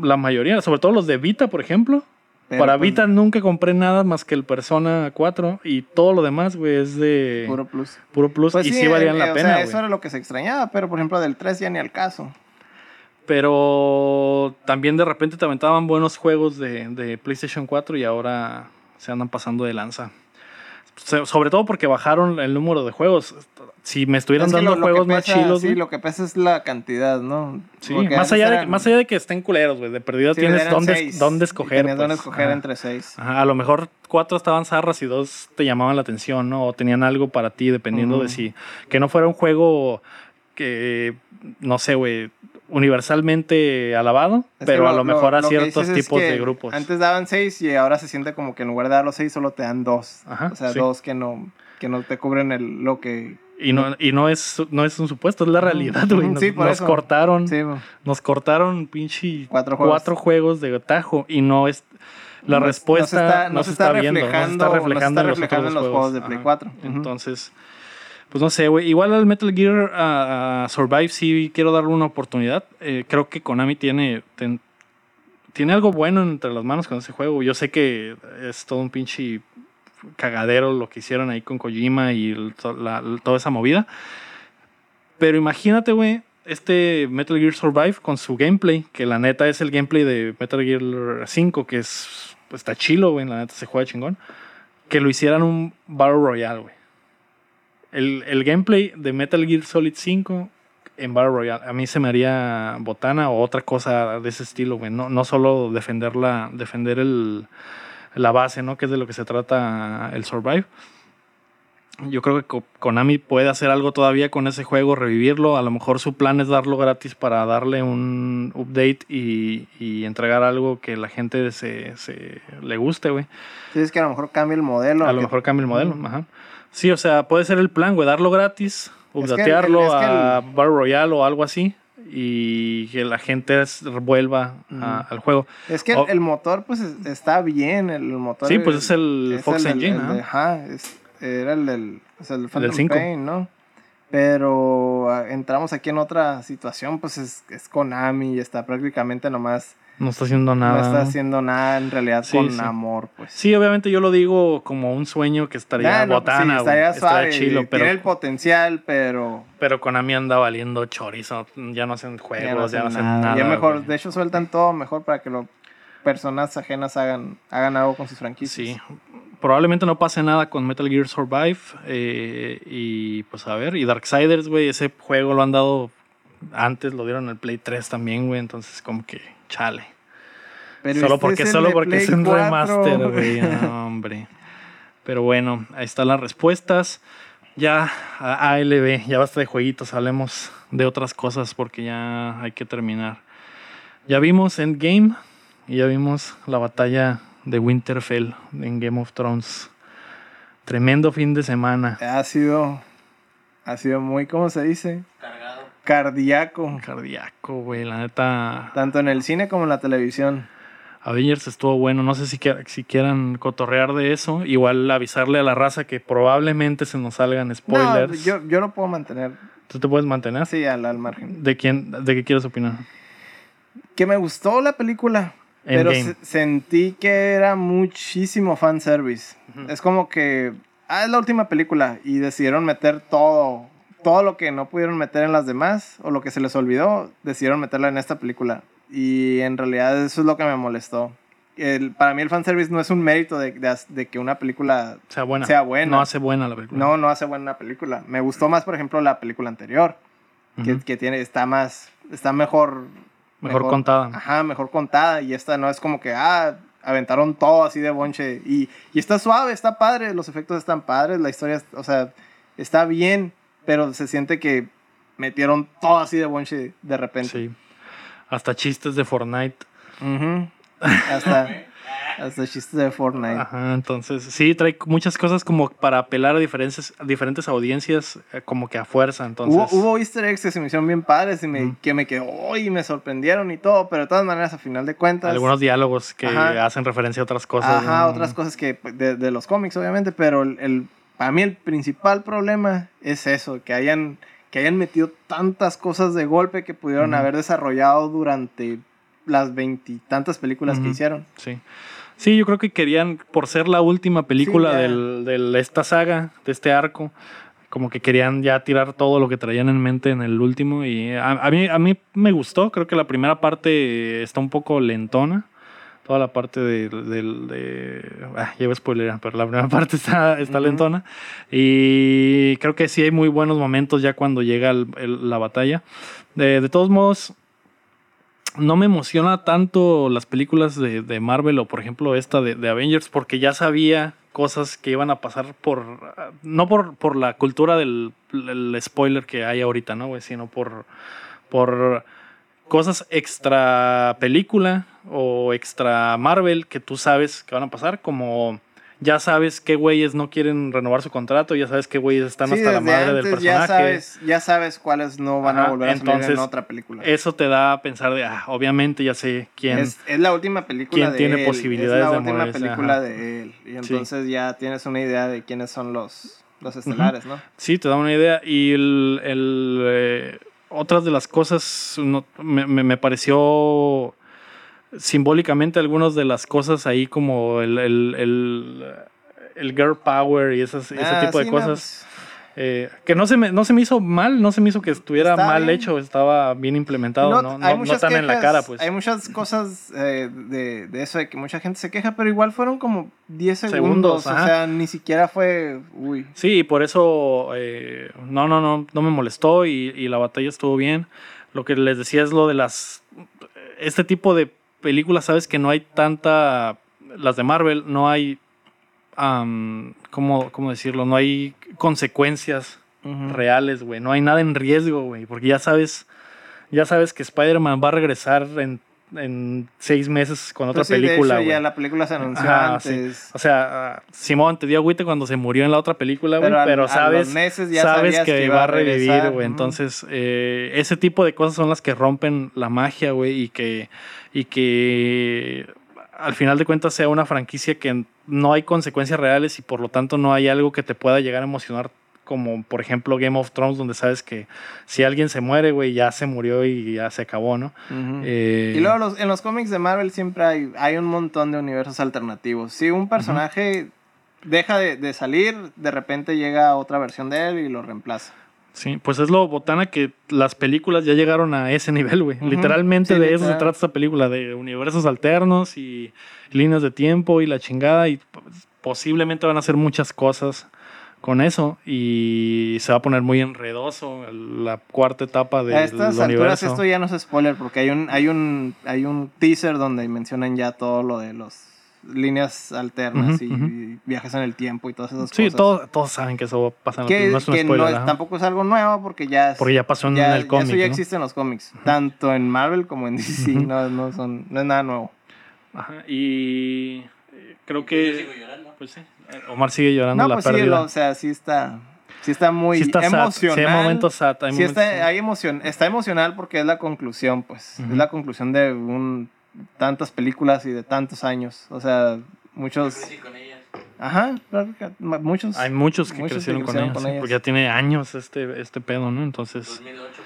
La mayoría, sobre todo los de Vita, por ejemplo. Pero, Para pues, Vita nunca compré nada más que el Persona 4 y todo lo demás, güey, es de Puro plus. puro plus Pues y sí, valían eh, la o pena, sea, eso era lo que se extrañaba, pero por ejemplo del 3 ya ni al caso. Pero también de repente te aventaban buenos juegos de, de PlayStation 4 y ahora se andan pasando de lanza. So- Sobre todo porque bajaron el número de juegos. Si me estuvieran Es que dando lo- lo que juegos más chilos, Sí, güey, lo que pesa es la cantidad, ¿no? sí, Porque más allá, de, más allá de que estén culeros, güey, de perdida sí, tienes dónde, seis, dónde escoger. Tenías dónde pues. escoger Ajá. entre seis. Ajá, a lo mejor cuatro estaban zarras y dos te llamaban la atención, ¿no? O tenían algo para ti, dependiendo de si. Que no fuera un juego que, no sé, güey, universalmente alabado, Es pero a lo mejor a lo ciertos es tipos que de grupos. Antes daban seis y ahora se siente como que en lugar de dar los seis solo te dan dos. Ajá, o sea, sí. dos que no, que no te cubren el, lo que... Y no, y no es, no es un supuesto, es la realidad, güey. Nos, sí, por nos eso. cortaron, Sí, nos cortaron pinche Cuatro juegos. cuatro juegos de tajo y no es la respuesta no se está, viendo, no se está reflejando- no se reflejando, está en los reflejando en los juegos de Play Ajá. 4. Ujú. Entonces, pues no sé, güey. Igual al Metal Gear ah, Survive sí quiero darle una oportunidad. Eh, creo que Konami tiene, ten- tiene algo bueno entre las manos con ese juego. Yo sé que es todo un pinche cagadero lo que hicieron ahí con Kojima y el- to- la- toda esa movida. Pero imagínate, güey, este Metal Gear Survive con su gameplay, que la neta es el gameplay de Metal Gear 5, que es está chilo, güey, la neta se juega chingón. Que lo hicieran un Battle Royale, güey. El, el gameplay de Metal Gear Solid 5 en Battle Royale, a mí se me haría botana o otra cosa de ese estilo, güey. No, no solo defender, la, defender el, la base, ¿no? Que es de lo que se trata el Survive. Yo creo que Ko- Konami puede hacer algo todavía con ese juego, revivirlo. A lo mejor su plan es darlo gratis para darle un update y, y entregar algo que la gente se, se le guste, güey. Sí, es que a lo mejor cambia el modelo. A lo que- mejor cambia el modelo. Ajá. Sí, o sea, puede ser el plan, güey, darlo gratis, que el- updatearlo es que a Battle Royale o algo así y que la gente vuelva a- al juego. Es que O- el motor, pues, es- está bien. El motor. Sí, pues es el es Fox Engine, el de- ajá, es- era el del, pues, el Phantom cinco. Pain, ¿no? Pero ah, entramos aquí en otra situación, pues es, es Konami y está prácticamente nomás. No está haciendo nada. No está haciendo nada en realidad Sí, con sí. amor, pues. Sí, obviamente yo lo digo como un sueño que estaría no, botana, sí, estaría estaría chilo, Tiene pero, el potencial, pero. pero Konami anda valiendo chorizo. Ya no hacen juegos, ya no hacen, nada. nada. Ya mejor, güey. de hecho, sueltan todo mejor para que lo, personas ajenas hagan, hagan algo con sus franquicias. Sí, probablemente no pase nada con Metal Gear Survive. eh, y pues a ver, y Darksiders, güey, ese juego lo han dado antes, lo dieron en el Play 3 también, güey. Entonces, como que chale. Pero solo este porque, es solo porque es un 4. remaster, güey. no, hombre. Pero bueno, ahí están las respuestas. Ya, a- ALB, ya basta de jueguitos, hablemos de otras cosas porque ya hay que terminar. Ya vimos Endgame y ya vimos la batalla de Winterfell en Game of Thrones. Tremendo fin de semana. Ha sido, ha sido muy, ¿cómo se dice? Cargado. Cardíaco. Cardíaco, güey, la neta. Tanto en el cine como en la televisión. Avengers estuvo bueno. No sé si, si quieran cotorrear de eso. Igual avisarle a la raza que probablemente se nos salgan spoilers. No, yo, yo lo puedo mantener ¿Tú te puedes mantener? así al, al margen. ¿De quién, de qué quieres opinar? Que me gustó la película, pero se- sentí que era muchísimo fanservice. Ujú. Es como que, ah, es la última película y decidieron meter todo, todo lo que no pudieron meter en las demás o lo que se les olvidó, decidieron meterla en esta película. Y en realidad eso es lo que me molestó. El, para mí el fanservice no es un mérito de, de, de que una película Sea buena. sea buena. No hace buena la película. no, no hace buena película. Me gustó más, por ejemplo, la película anterior, que, Ujú. que tiene, está más, está mejor... Mejor contada. Ajá, mejor contada. Y esta no es como que, ah, aventaron todo así de bonche. Y, y está suave, está padre, los efectos están padres, la historia, o sea, está bien, pero se siente que metieron todo así de bonche de repente. Sí. Hasta chistes de Fortnite. Hasta, hasta chistes de Fortnite. Ajá, entonces sí, trae muchas cosas como para apelar a diferentes, a diferentes audiencias, eh, como que a fuerza. Entonces, Hubo, hubo easter eggs que se me hicieron bien padres y me, que me quedó y me sorprendieron y todo, pero de todas maneras, a final de cuentas. algunos diálogos que Ajá. hacen referencia a otras cosas. Ajá, ¿no? otras cosas que pues, de, de los cómics, obviamente, pero el, el- para mí el principal problema es eso, que hayan, que hayan metido tantas cosas de golpe que pudieron haber desarrollado durante las veintitantas películas que hicieron. Sí. Sí, yo creo que querían, por ser la última película Sí, del- de esta saga, de este arco, como que querían ya tirar todo lo que traían en mente en el último. Y a, a mí, a mí me gustó, creo que la primera parte está un poco lentona. Toda la parte de... del- de, ah, a spoilear, pero la primera parte está, está Ujú. lentona. Y creo que sí hay muy buenos momentos ya cuando llega el- el- la batalla. De, de todos modos, no me emociona tanto las películas de, de Marvel o por ejemplo esta de, de Avengers porque ya sabía cosas que iban a pasar por no por, por la cultura del el spoiler que hay ahorita, ¿no? güey? Sino por por cosas extra película o extra Marvel que tú sabes que van a pasar como ya sabes qué güeyes no quieren renovar su contrato, ya sabes qué güeyes están Sí, hasta la madre del antes ya personaje. sabes, ya sabes cuáles no van a volver a salir en entonces, otra película. Eso te da a pensar de, ah, obviamente ya sé quién. Es, es la última película quién de tiene él. posibilidades es de la última moverse, película ajá. de él. Y Sí. entonces ya tienes una idea de quiénes son los, los estelares, ¿no? Sí, te da una idea. Y el, el, eh, otras de las cosas no- me, me- pareció simbólicamente algunas de las cosas ahí como el, el, el, el girl power y esas, ese Ah, tipo de no, cosas. pues, eh, que no se, me, no se me hizo mal, no se me hizo que estuviera Está mal bien. hecho, estaba bien implementado, no, no, no muchas tan en la quejas, cara, pues. Hay muchas cosas eh, de, de eso, de que mucha gente se queja, pero igual fueron como 10 segundos. Segundos, o sea, ni siquiera fue. Uy. Sí, por eso eh, no, no, no, no me molestó y, y la batalla estuvo bien. Lo que les decía es lo de las... Este tipo de películas, sabes que no hay tanta... Las de Marvel, no hay... am, ¿cómo, ¿Cómo decirlo? No hay consecuencias reales, güey. No hay nada en riesgo, güey. Porque ya sabes... Ya sabes que Spider-Man va a regresar en, en seis meses con otra Pues sí, de película, hecho, güey. ya la película se anunció Ajá, sí. antes. O sea, ah, Simón te dio agüite cuando se murió en la otra película, güey, Pero sabes, ya sabes que, va a revivir, güey. Entonces, eh, ese tipo de cosas son las que rompen la magia, güey, y que, y que al final de cuentas sea una franquicia que no hay consecuencias reales y por lo tanto no hay algo que te pueda llegar a emocionar como por ejemplo Game of Thrones donde sabes que si alguien se muere, güey, ya se murió y ya se acabó, ¿no? Eh, Y luego los- en los cómics de Marvel siempre hay, hay un montón de universos alternativos. Si un personaje deja de, de salir, de repente llega otra versión de él y lo reemplaza. Sí, pues es lo botana que las películas ya llegaron a ese nivel, güey. Literalmente sí, de eso se trata esta película, de universos alternos y líneas de tiempo y la chingada. Y posiblemente van a hacer muchas cosas con eso y se va a poner muy enredoso la cuarta etapa del a estas alturas universo. esto ya no es spoiler porque hay un, hay un, hay un teaser donde mencionan ya todo lo de las líneas alternas Ujú, y, ujú. y viajes en el tiempo y todas esas Sí, cosas. todos, todos saben que eso va a pasar. que no es un que no spoiler. es- ajá. tampoco es algo nuevo porque ya, es- Porque ya pasó en ya- el ya cómic. eso ya ¿no? existe en los cómics, tanto en Marvel como en DC, no, no, son, no es nada nuevo. Ajá, y eh, creo Yo que. sigo llorando. Pues sí, Omar sigue llorando No, la pues sí, pérdida. lo- o sea, sí está, sí está muy Sí está sad, emocional. Sí, hay momentos sad. Hay Sí momentos sad. está, hay emoción, está emocional porque es la conclusión, pues. Es la conclusión de un, tantas películas y de tantos años. O sea, muchos... Crecí con ellas. Ajá, muchos... Hay muchos que Muchos que crecieron, con, ellas, con sí, ellas. porque ya tiene años este, este pedo, ¿no? Entonces, 2008,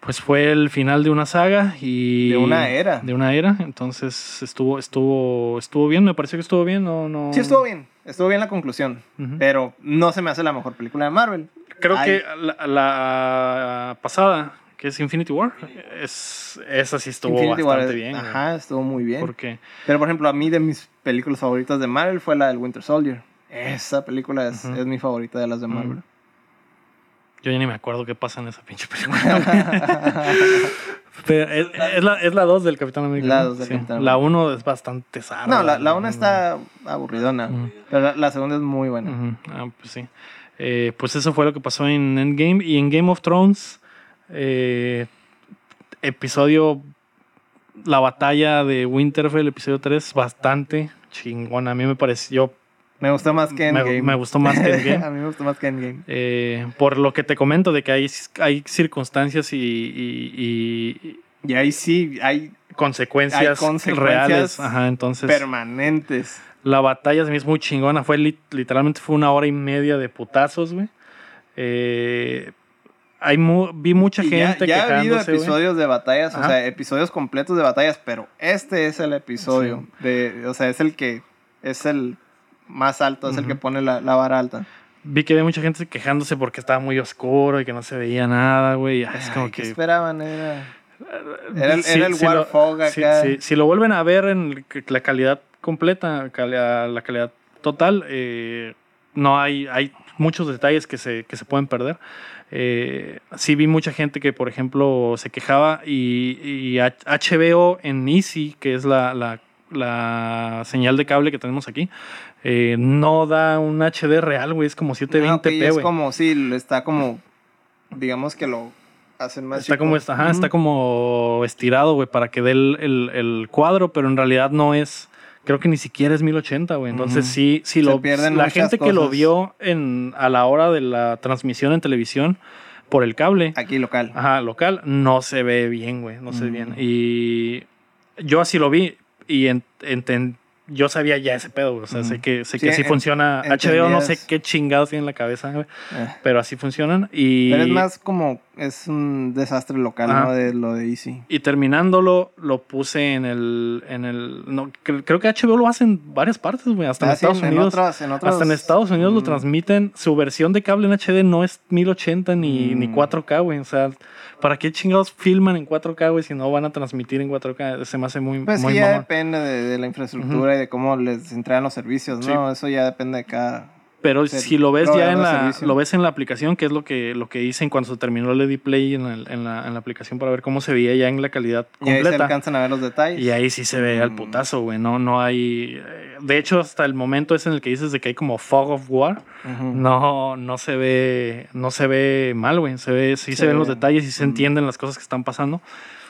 por pues fue el final de una saga y... De una era. De una era, entonces estuvo, estuvo, estuvo bien, me pareció que estuvo bien, no, no... Sí, estuvo bien. Estuvo bien la conclusión. Pero no se me hace la mejor película de Marvel. Creo Ay. que la, la pasada, que es Infinity War, es, esa sí estuvo Infinity bastante bien. güey, Ajá, estuvo muy bien. Porque Pero, por ejemplo, a mí de mis películas favoritas de Marvel fue la del Winter Soldier. Esa película es, es mi favorita de las de Marvel. yo ya ni me acuerdo qué pasa en esa pinche película. Pero es, es la, es la 2 del Capitán América. La ¿no? dos del Sí. Capitán La América. 1 es bastante sarda. no, la, la una está aburridona. Pero la, la segunda es muy buena. Ah, pues sí. Eh, pues eso fue lo que pasó en Endgame. Y en Game of Thrones, eh, episodio, la batalla de Winterfell, episodio 3, bastante chingona. A mí me pareció, Me gustó más que me, Endgame. me gustó más que Endgame. a mí me gustó más que Endgame. Eh, por lo que te comento de que hay, hay circunstancias y, y- y Y ahí sí, hay consecuencias, Hay consecuencias reales. Ajá, entonces permanentes. la batalla se me hizo muy chingona. Fue lit- literalmente fue una hora y media de putazos, güey. Eh, hay mu- vi mucha Y ya, gente ya ha habido episodios de batallas, o Ajá. sea, episodios completos de batallas, pero este es el episodio de, o sea, es el que es el más alto, es el que pone la, la vara alta. Vi que había mucha gente quejándose porque estaba muy oscuro y que no se veía nada, güey. Es como Ay, ¿qué que... esperaban? Era, era el, Sí, era el sí lo- sí, acá. sí. Si lo vuelven a ver en la calidad completa, calidad- la calidad total, eh, no hay, hay muchos detalles que se, que se pueden perder. Eh, sí vi mucha gente que, por ejemplo, se quejaba y, y HBO en Easy, que es la, la- la señal de cable que tenemos aquí, eh, no da un HD real, güey, es como Ah, 720p, ok, es güey. como, sí, está como, digamos que lo hacen más Está chico. como, está, ajá, Ujú. está como estirado, güey, para que dé el, el- el cuadro, pero en realidad no es. Creo que ni siquiera es 1080, güey. Entonces sí, sí lo pierden la gente que lo vio en, a la hora de la transmisión en televisión por el cable, Aquí local. ajá, local, no se ve bien, güey. No se ve bien. Y yo así lo vi y yo sabía ya ese pedo, güey. O sea, Ujú. sé que, sé Sí, que así en- funciona. HBO no sé qué chingados tiene en la cabeza, güey. Eh. Pero así funcionan. Y... Pero es más como, es un desastre local, Ajá. ¿no? De lo de Easy. Y terminándolo, lo puse en el. En el no, cre- creo que HBO lo hace en varias partes, güey. Hasta en Ah, sí, Estados Unidos. otras- en otros- hasta en Estados Unidos lo Mm. transmiten. Su versión de cable en HD no es 1080 ni, ni Mm. 4K, güey. O sea, ¿para qué chingados filman en 4K, güey? Si no van a transmitir en 4K. Se me hace muy, Pues muy que ya depende de, de la infraestructura y de cómo les entregan los servicios, ¿no? Eso ya depende de cada... Pero si lo ves ya en la, lo ves en la aplicación, que es lo que, lo que hice en cuando se terminó el edit play en, el- en la, en la aplicación para ver cómo se veía ya en la calidad Y ahí se completa. alcanzan a ver los detalles. Y ahí sí se ve al Mm. putazo, güey. No, no hay. eh, De hecho, hasta el momento es en el que dices de que hay como fog of war. No, no se ve. No se ve mal, güey. Se ve, sí se, Se ven los detalles y se Mm. entienden las cosas que están pasando.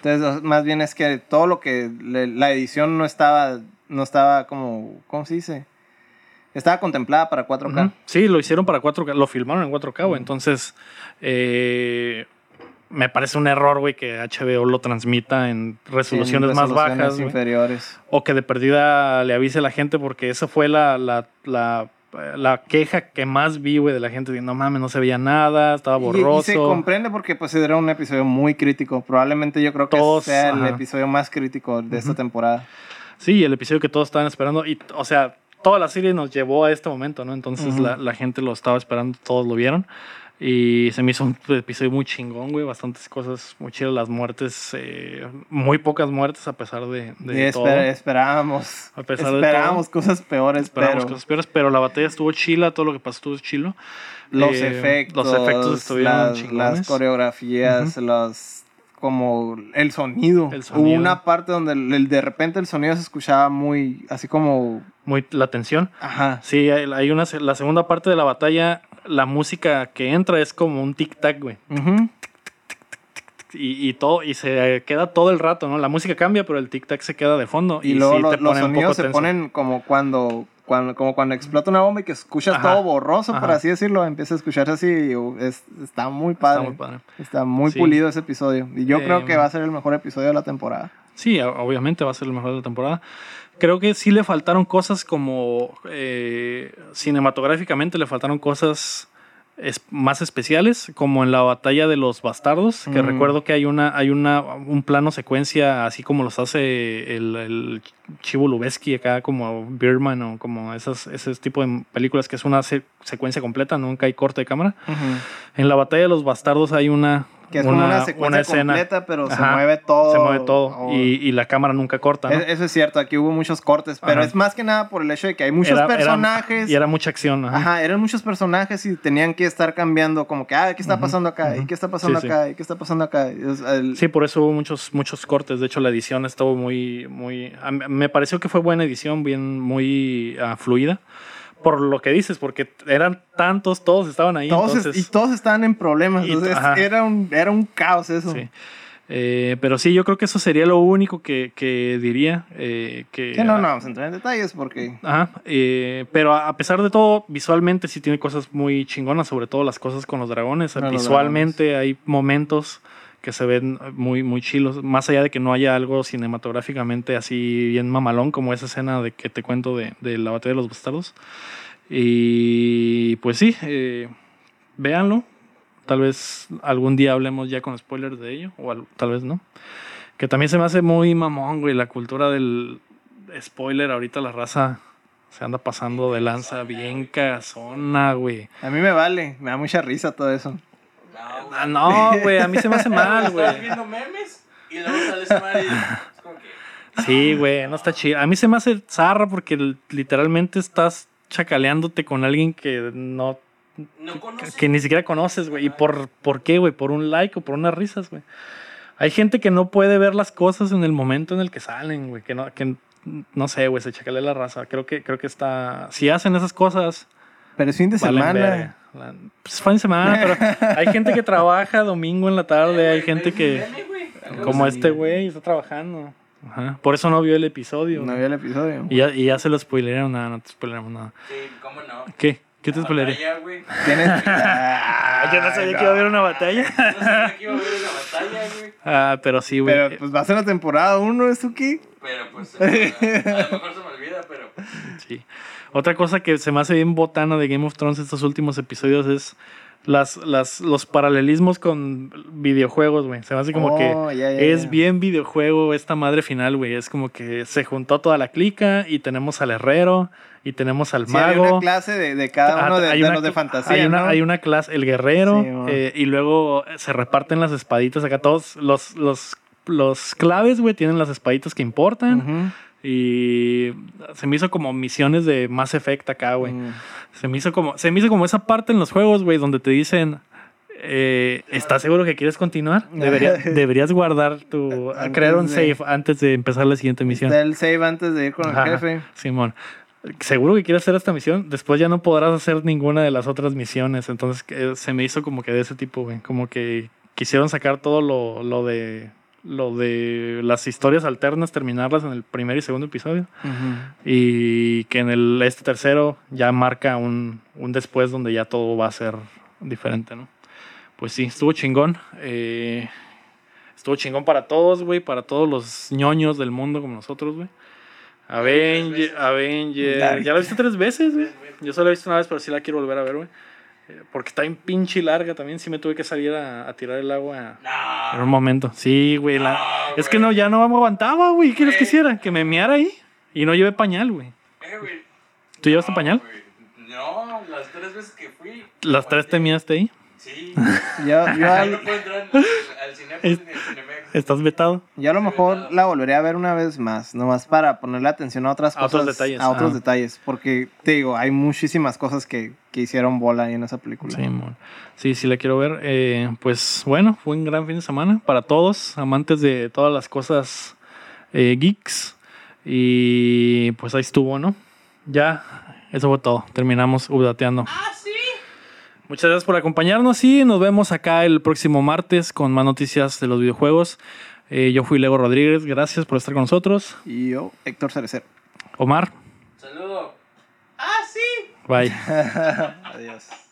Entonces, más bien es que todo lo que... le- la edición no estaba... No estaba como... ¿Cómo se dice? Estaba contemplada para 4K. Ujú. Sí, lo hicieron para 4K, lo filmaron en 4K, güey. Entonces, eh, me parece un error, güey, que HBO lo transmita en resoluciones Sí, en más resoluciones bajas, güey. inferiores. O que de perdida le avise a la gente, porque esa fue la, la, la, la queja que más vi, güey, de la gente. De, no mames, no se veía nada, estaba Y- borroso. Y, se comprende porque pues era un episodio muy crítico. Probablemente yo creo que Todos, sea el ajá. episodio más crítico de esta temporada. Sí, el episodio que todos estaban esperando. Y, o sea, toda la serie nos llevó a este momento, ¿no? Entonces Ujú. la, la gente lo estaba esperando, todos lo vieron. Y se me hizo un episodio muy chingón, güey. Bastantes cosas muy chidas. Las muertes, eh, muy pocas muertes a pesar de, de todo. esper- esperábamos. A pesar de esperábamos cosas peores, Esperamos pero cosas peores, pero la batalla estuvo chila, todo lo que pasó estuvo chilo. los Eh, efectos, Los efectos estuvieron las, chingones. las coreografías, los como el sonido. El sonido. Hubo una parte donde el- el- de repente el sonido se escuchaba muy así como Muy la tensión. ajá. Sí, hay una, la segunda parte de la batalla, la música que entra es como un tic-tac, güey. Ujú. Y, y todo, y se queda todo el rato, ¿no? La música cambia, pero el tic-tac se queda de fondo. Y, luego sí lo- te los sonidos se ponen como cuando, cuando, como cuando explota una bomba y que escuchas Ajá, todo borroso, por ajá. así decirlo. Empieza a escucharse así y es- está muy Está padre. muy padre. Está muy Sí. pulido ese episodio. Y yo creo que va a ser el mejor episodio de la temporada. Sí, obviamente va a ser el mejor de la temporada. Creo que sí le faltaron cosas como eh, cinematográficamente le faltaron cosas es- más especiales, como en la batalla de los bastardos, que Mm. recuerdo que hay una, hay una, un plano secuencia así como los hace el, el Chivo Lubeski acá, como Birdman o como esas, ese tipo de películas que es una se- secuencia completa, nunca hay corte de cámara. En la batalla de los bastardos hay una, Que es como una secuencia una escena. completa, pero se mueve todo. Se mueve todo Oh. y, y la cámara nunca corta. ¿no? Es- Eso es cierto, aquí hubo muchos cortes, pero Ajá. es más que nada por el hecho de que hay muchos Era- era- personajes. y era mucha acción. ajá. Ajá, eran muchos personajes y tenían que estar cambiando como que, ah, ¿qué está pasando acá? ¿Y qué está pasando Sí, acá? ¿Y qué está pasando acá? Y es el- Sí, por eso hubo muchos, muchos cortes. De hecho, la edición estuvo muy, muy. me pareció que fue buena edición, bien, muy ah, fluida. Por lo que dices, porque eran tantos, todos estaban ahí. todos, es- entonces, y todos estaban en problemas. Y- entonces, era, un, era un caos eso. sí. Eh, pero sí, yo creo que eso sería lo único que, que diría. eh, que, Sí, no, no vamos a entrar en detalles porque... Ajá, eh, pero a pesar de todo, visualmente sí tiene cosas muy chingonas, sobre todo las cosas con los dragones. Los visualmente hay momentos que se ven muy, muy chilos, más allá de que no haya algo cinematográficamente así bien mamalón como esa escena de que te cuento de, de la batalla de los bastardos. Y pues sí, eh, véanlo. Tal vez algún día hablemos ya con spoilers de ello, o al- tal vez no. Que también se me hace muy mamón, güey, la cultura del spoiler. Ahorita la raza se anda pasando de lanza bien cazona, güey. A mí me vale, me da mucha risa todo eso. No, güey. Ah, no, güey, a mí se me hace mal, Estás güey. viendo memes y luego sale ese madre y es como que... Sí, güey, no está chido. A mí se me hace zarra porque literalmente estás chacaleándote con alguien que no No conoces. que ni siquiera conoces, güey. ¿Y por, por qué, güey? ¿Por un like o por unas risas, güey? Hay gente que no puede ver las cosas en el momento en el que salen, güey. Que no, que no sé, güey, se chacalea la raza. Creo que, creo que está. Si hacen esas cosas, Pero es fin de valen semana. verga. La- Pues fin de semana, pero hay gente que trabaja domingo en la tarde, hay gente ¿ves que. Como este güey, está trabajando. Ajá. Por eso no vio el episodio. No había el episodio. Y ya, y ya se lo spoilearon, nada, no te spoileamos nada. Sí, ¿cómo no? ¿Qué? ¿Qué te spoileré? Tienes. Ah, yo no sabía que iba a haber una batalla. No sabía que iba a haber una batalla, güey. Ah, pero sí, güey. Pero pues va a ser la temporada 1, ¿eso qué? Pero pues, a lo mejor se me olvida, pero... Sí. Otra cosa que se me hace bien botana de Game of Thrones estos últimos episodios es las, las, los paralelismos con videojuegos, güey. Se me hace como Oh, que ya, es bien videojuego esta madre final, güey. Es como que se juntó toda la clica y tenemos al herrero y tenemos al Sí, hay mago. una clase de, de cada uno de, hay los de fantasía. Hay una, ¿no? hay una clase, el guerrero, Sí, eh, y luego se reparten las espaditas acá. Todos los, los, los claves, güey, tienen las espaditas que importan. Y se me hizo como misiones de Mass Effect acá, güey. Mm. Se me hizo como, se me hizo como esa parte en los juegos, güey, donde te dicen, eh, ¿estás seguro que quieres continuar? Debería- deberías guardar tu, Antes crear un de- save antes de empezar la siguiente misión. El save antes de ir con el Ajá, jefe. Simón. ¿Seguro que quieres hacer esta misión? Después ya no podrás hacer ninguna de las otras misiones. Entonces eh, se me hizo como que de ese tipo, güey. Como que quisieron sacar todo lo, lo de lo de las historias alternas, terminarlas en el primer y segundo episodio. Y que en el este tercero ya marca un, un después donde ya todo va a ser diferente, ¿no? Pues sí, estuvo chingón. eh, estuvo chingón para todos, güey, para todos los ñoños del mundo como nosotros, güey. Avenger, Avenger. Ya la viste tres veces, güey. Yo solo la he visto una vez, pero sí la quiero volver a ver, güey. Eh, Porque está en pinche larga también. Sí me tuve que salir a, a tirar el agua en un momento. Sí, güey. la- es que no, ya no me aguantaba, güey. ¿Qué quieres que Güey. hiciera? Que me meara ahí. Y no llevé pañal, güey. Eh, güey. ¿Tú llevaste No, pañal? güey. No, las tres veces que fui. ¿Las tres te miaste ahí? Sí. Yo, yo, al- no puedo entrar al al Cinemex. ¿Estás vetado? yo a lo mejor la volvería a ver una vez más, nomás para ponerle atención a otras A cosas. otros detalles, A otros ah. detalles. Porque te digo, hay muchísimas cosas que, que hicieron bola ahí en esa película. Sí, mon. sí, sí la quiero ver. Eh, pues bueno, fue un gran fin de semana para todos, amantes de todas las cosas eh, geeks. Y pues ahí estuvo, ¿no? Ya, eso fue todo. Terminamos updateando. Muchas gracias por acompañarnos y nos vemos acá el próximo martes con más noticias de los videojuegos. Eh, yo fui Lego Rodríguez, gracias por estar con nosotros. Y yo, Héctor Cerecer. Omar, Saludo. bye. Adiós.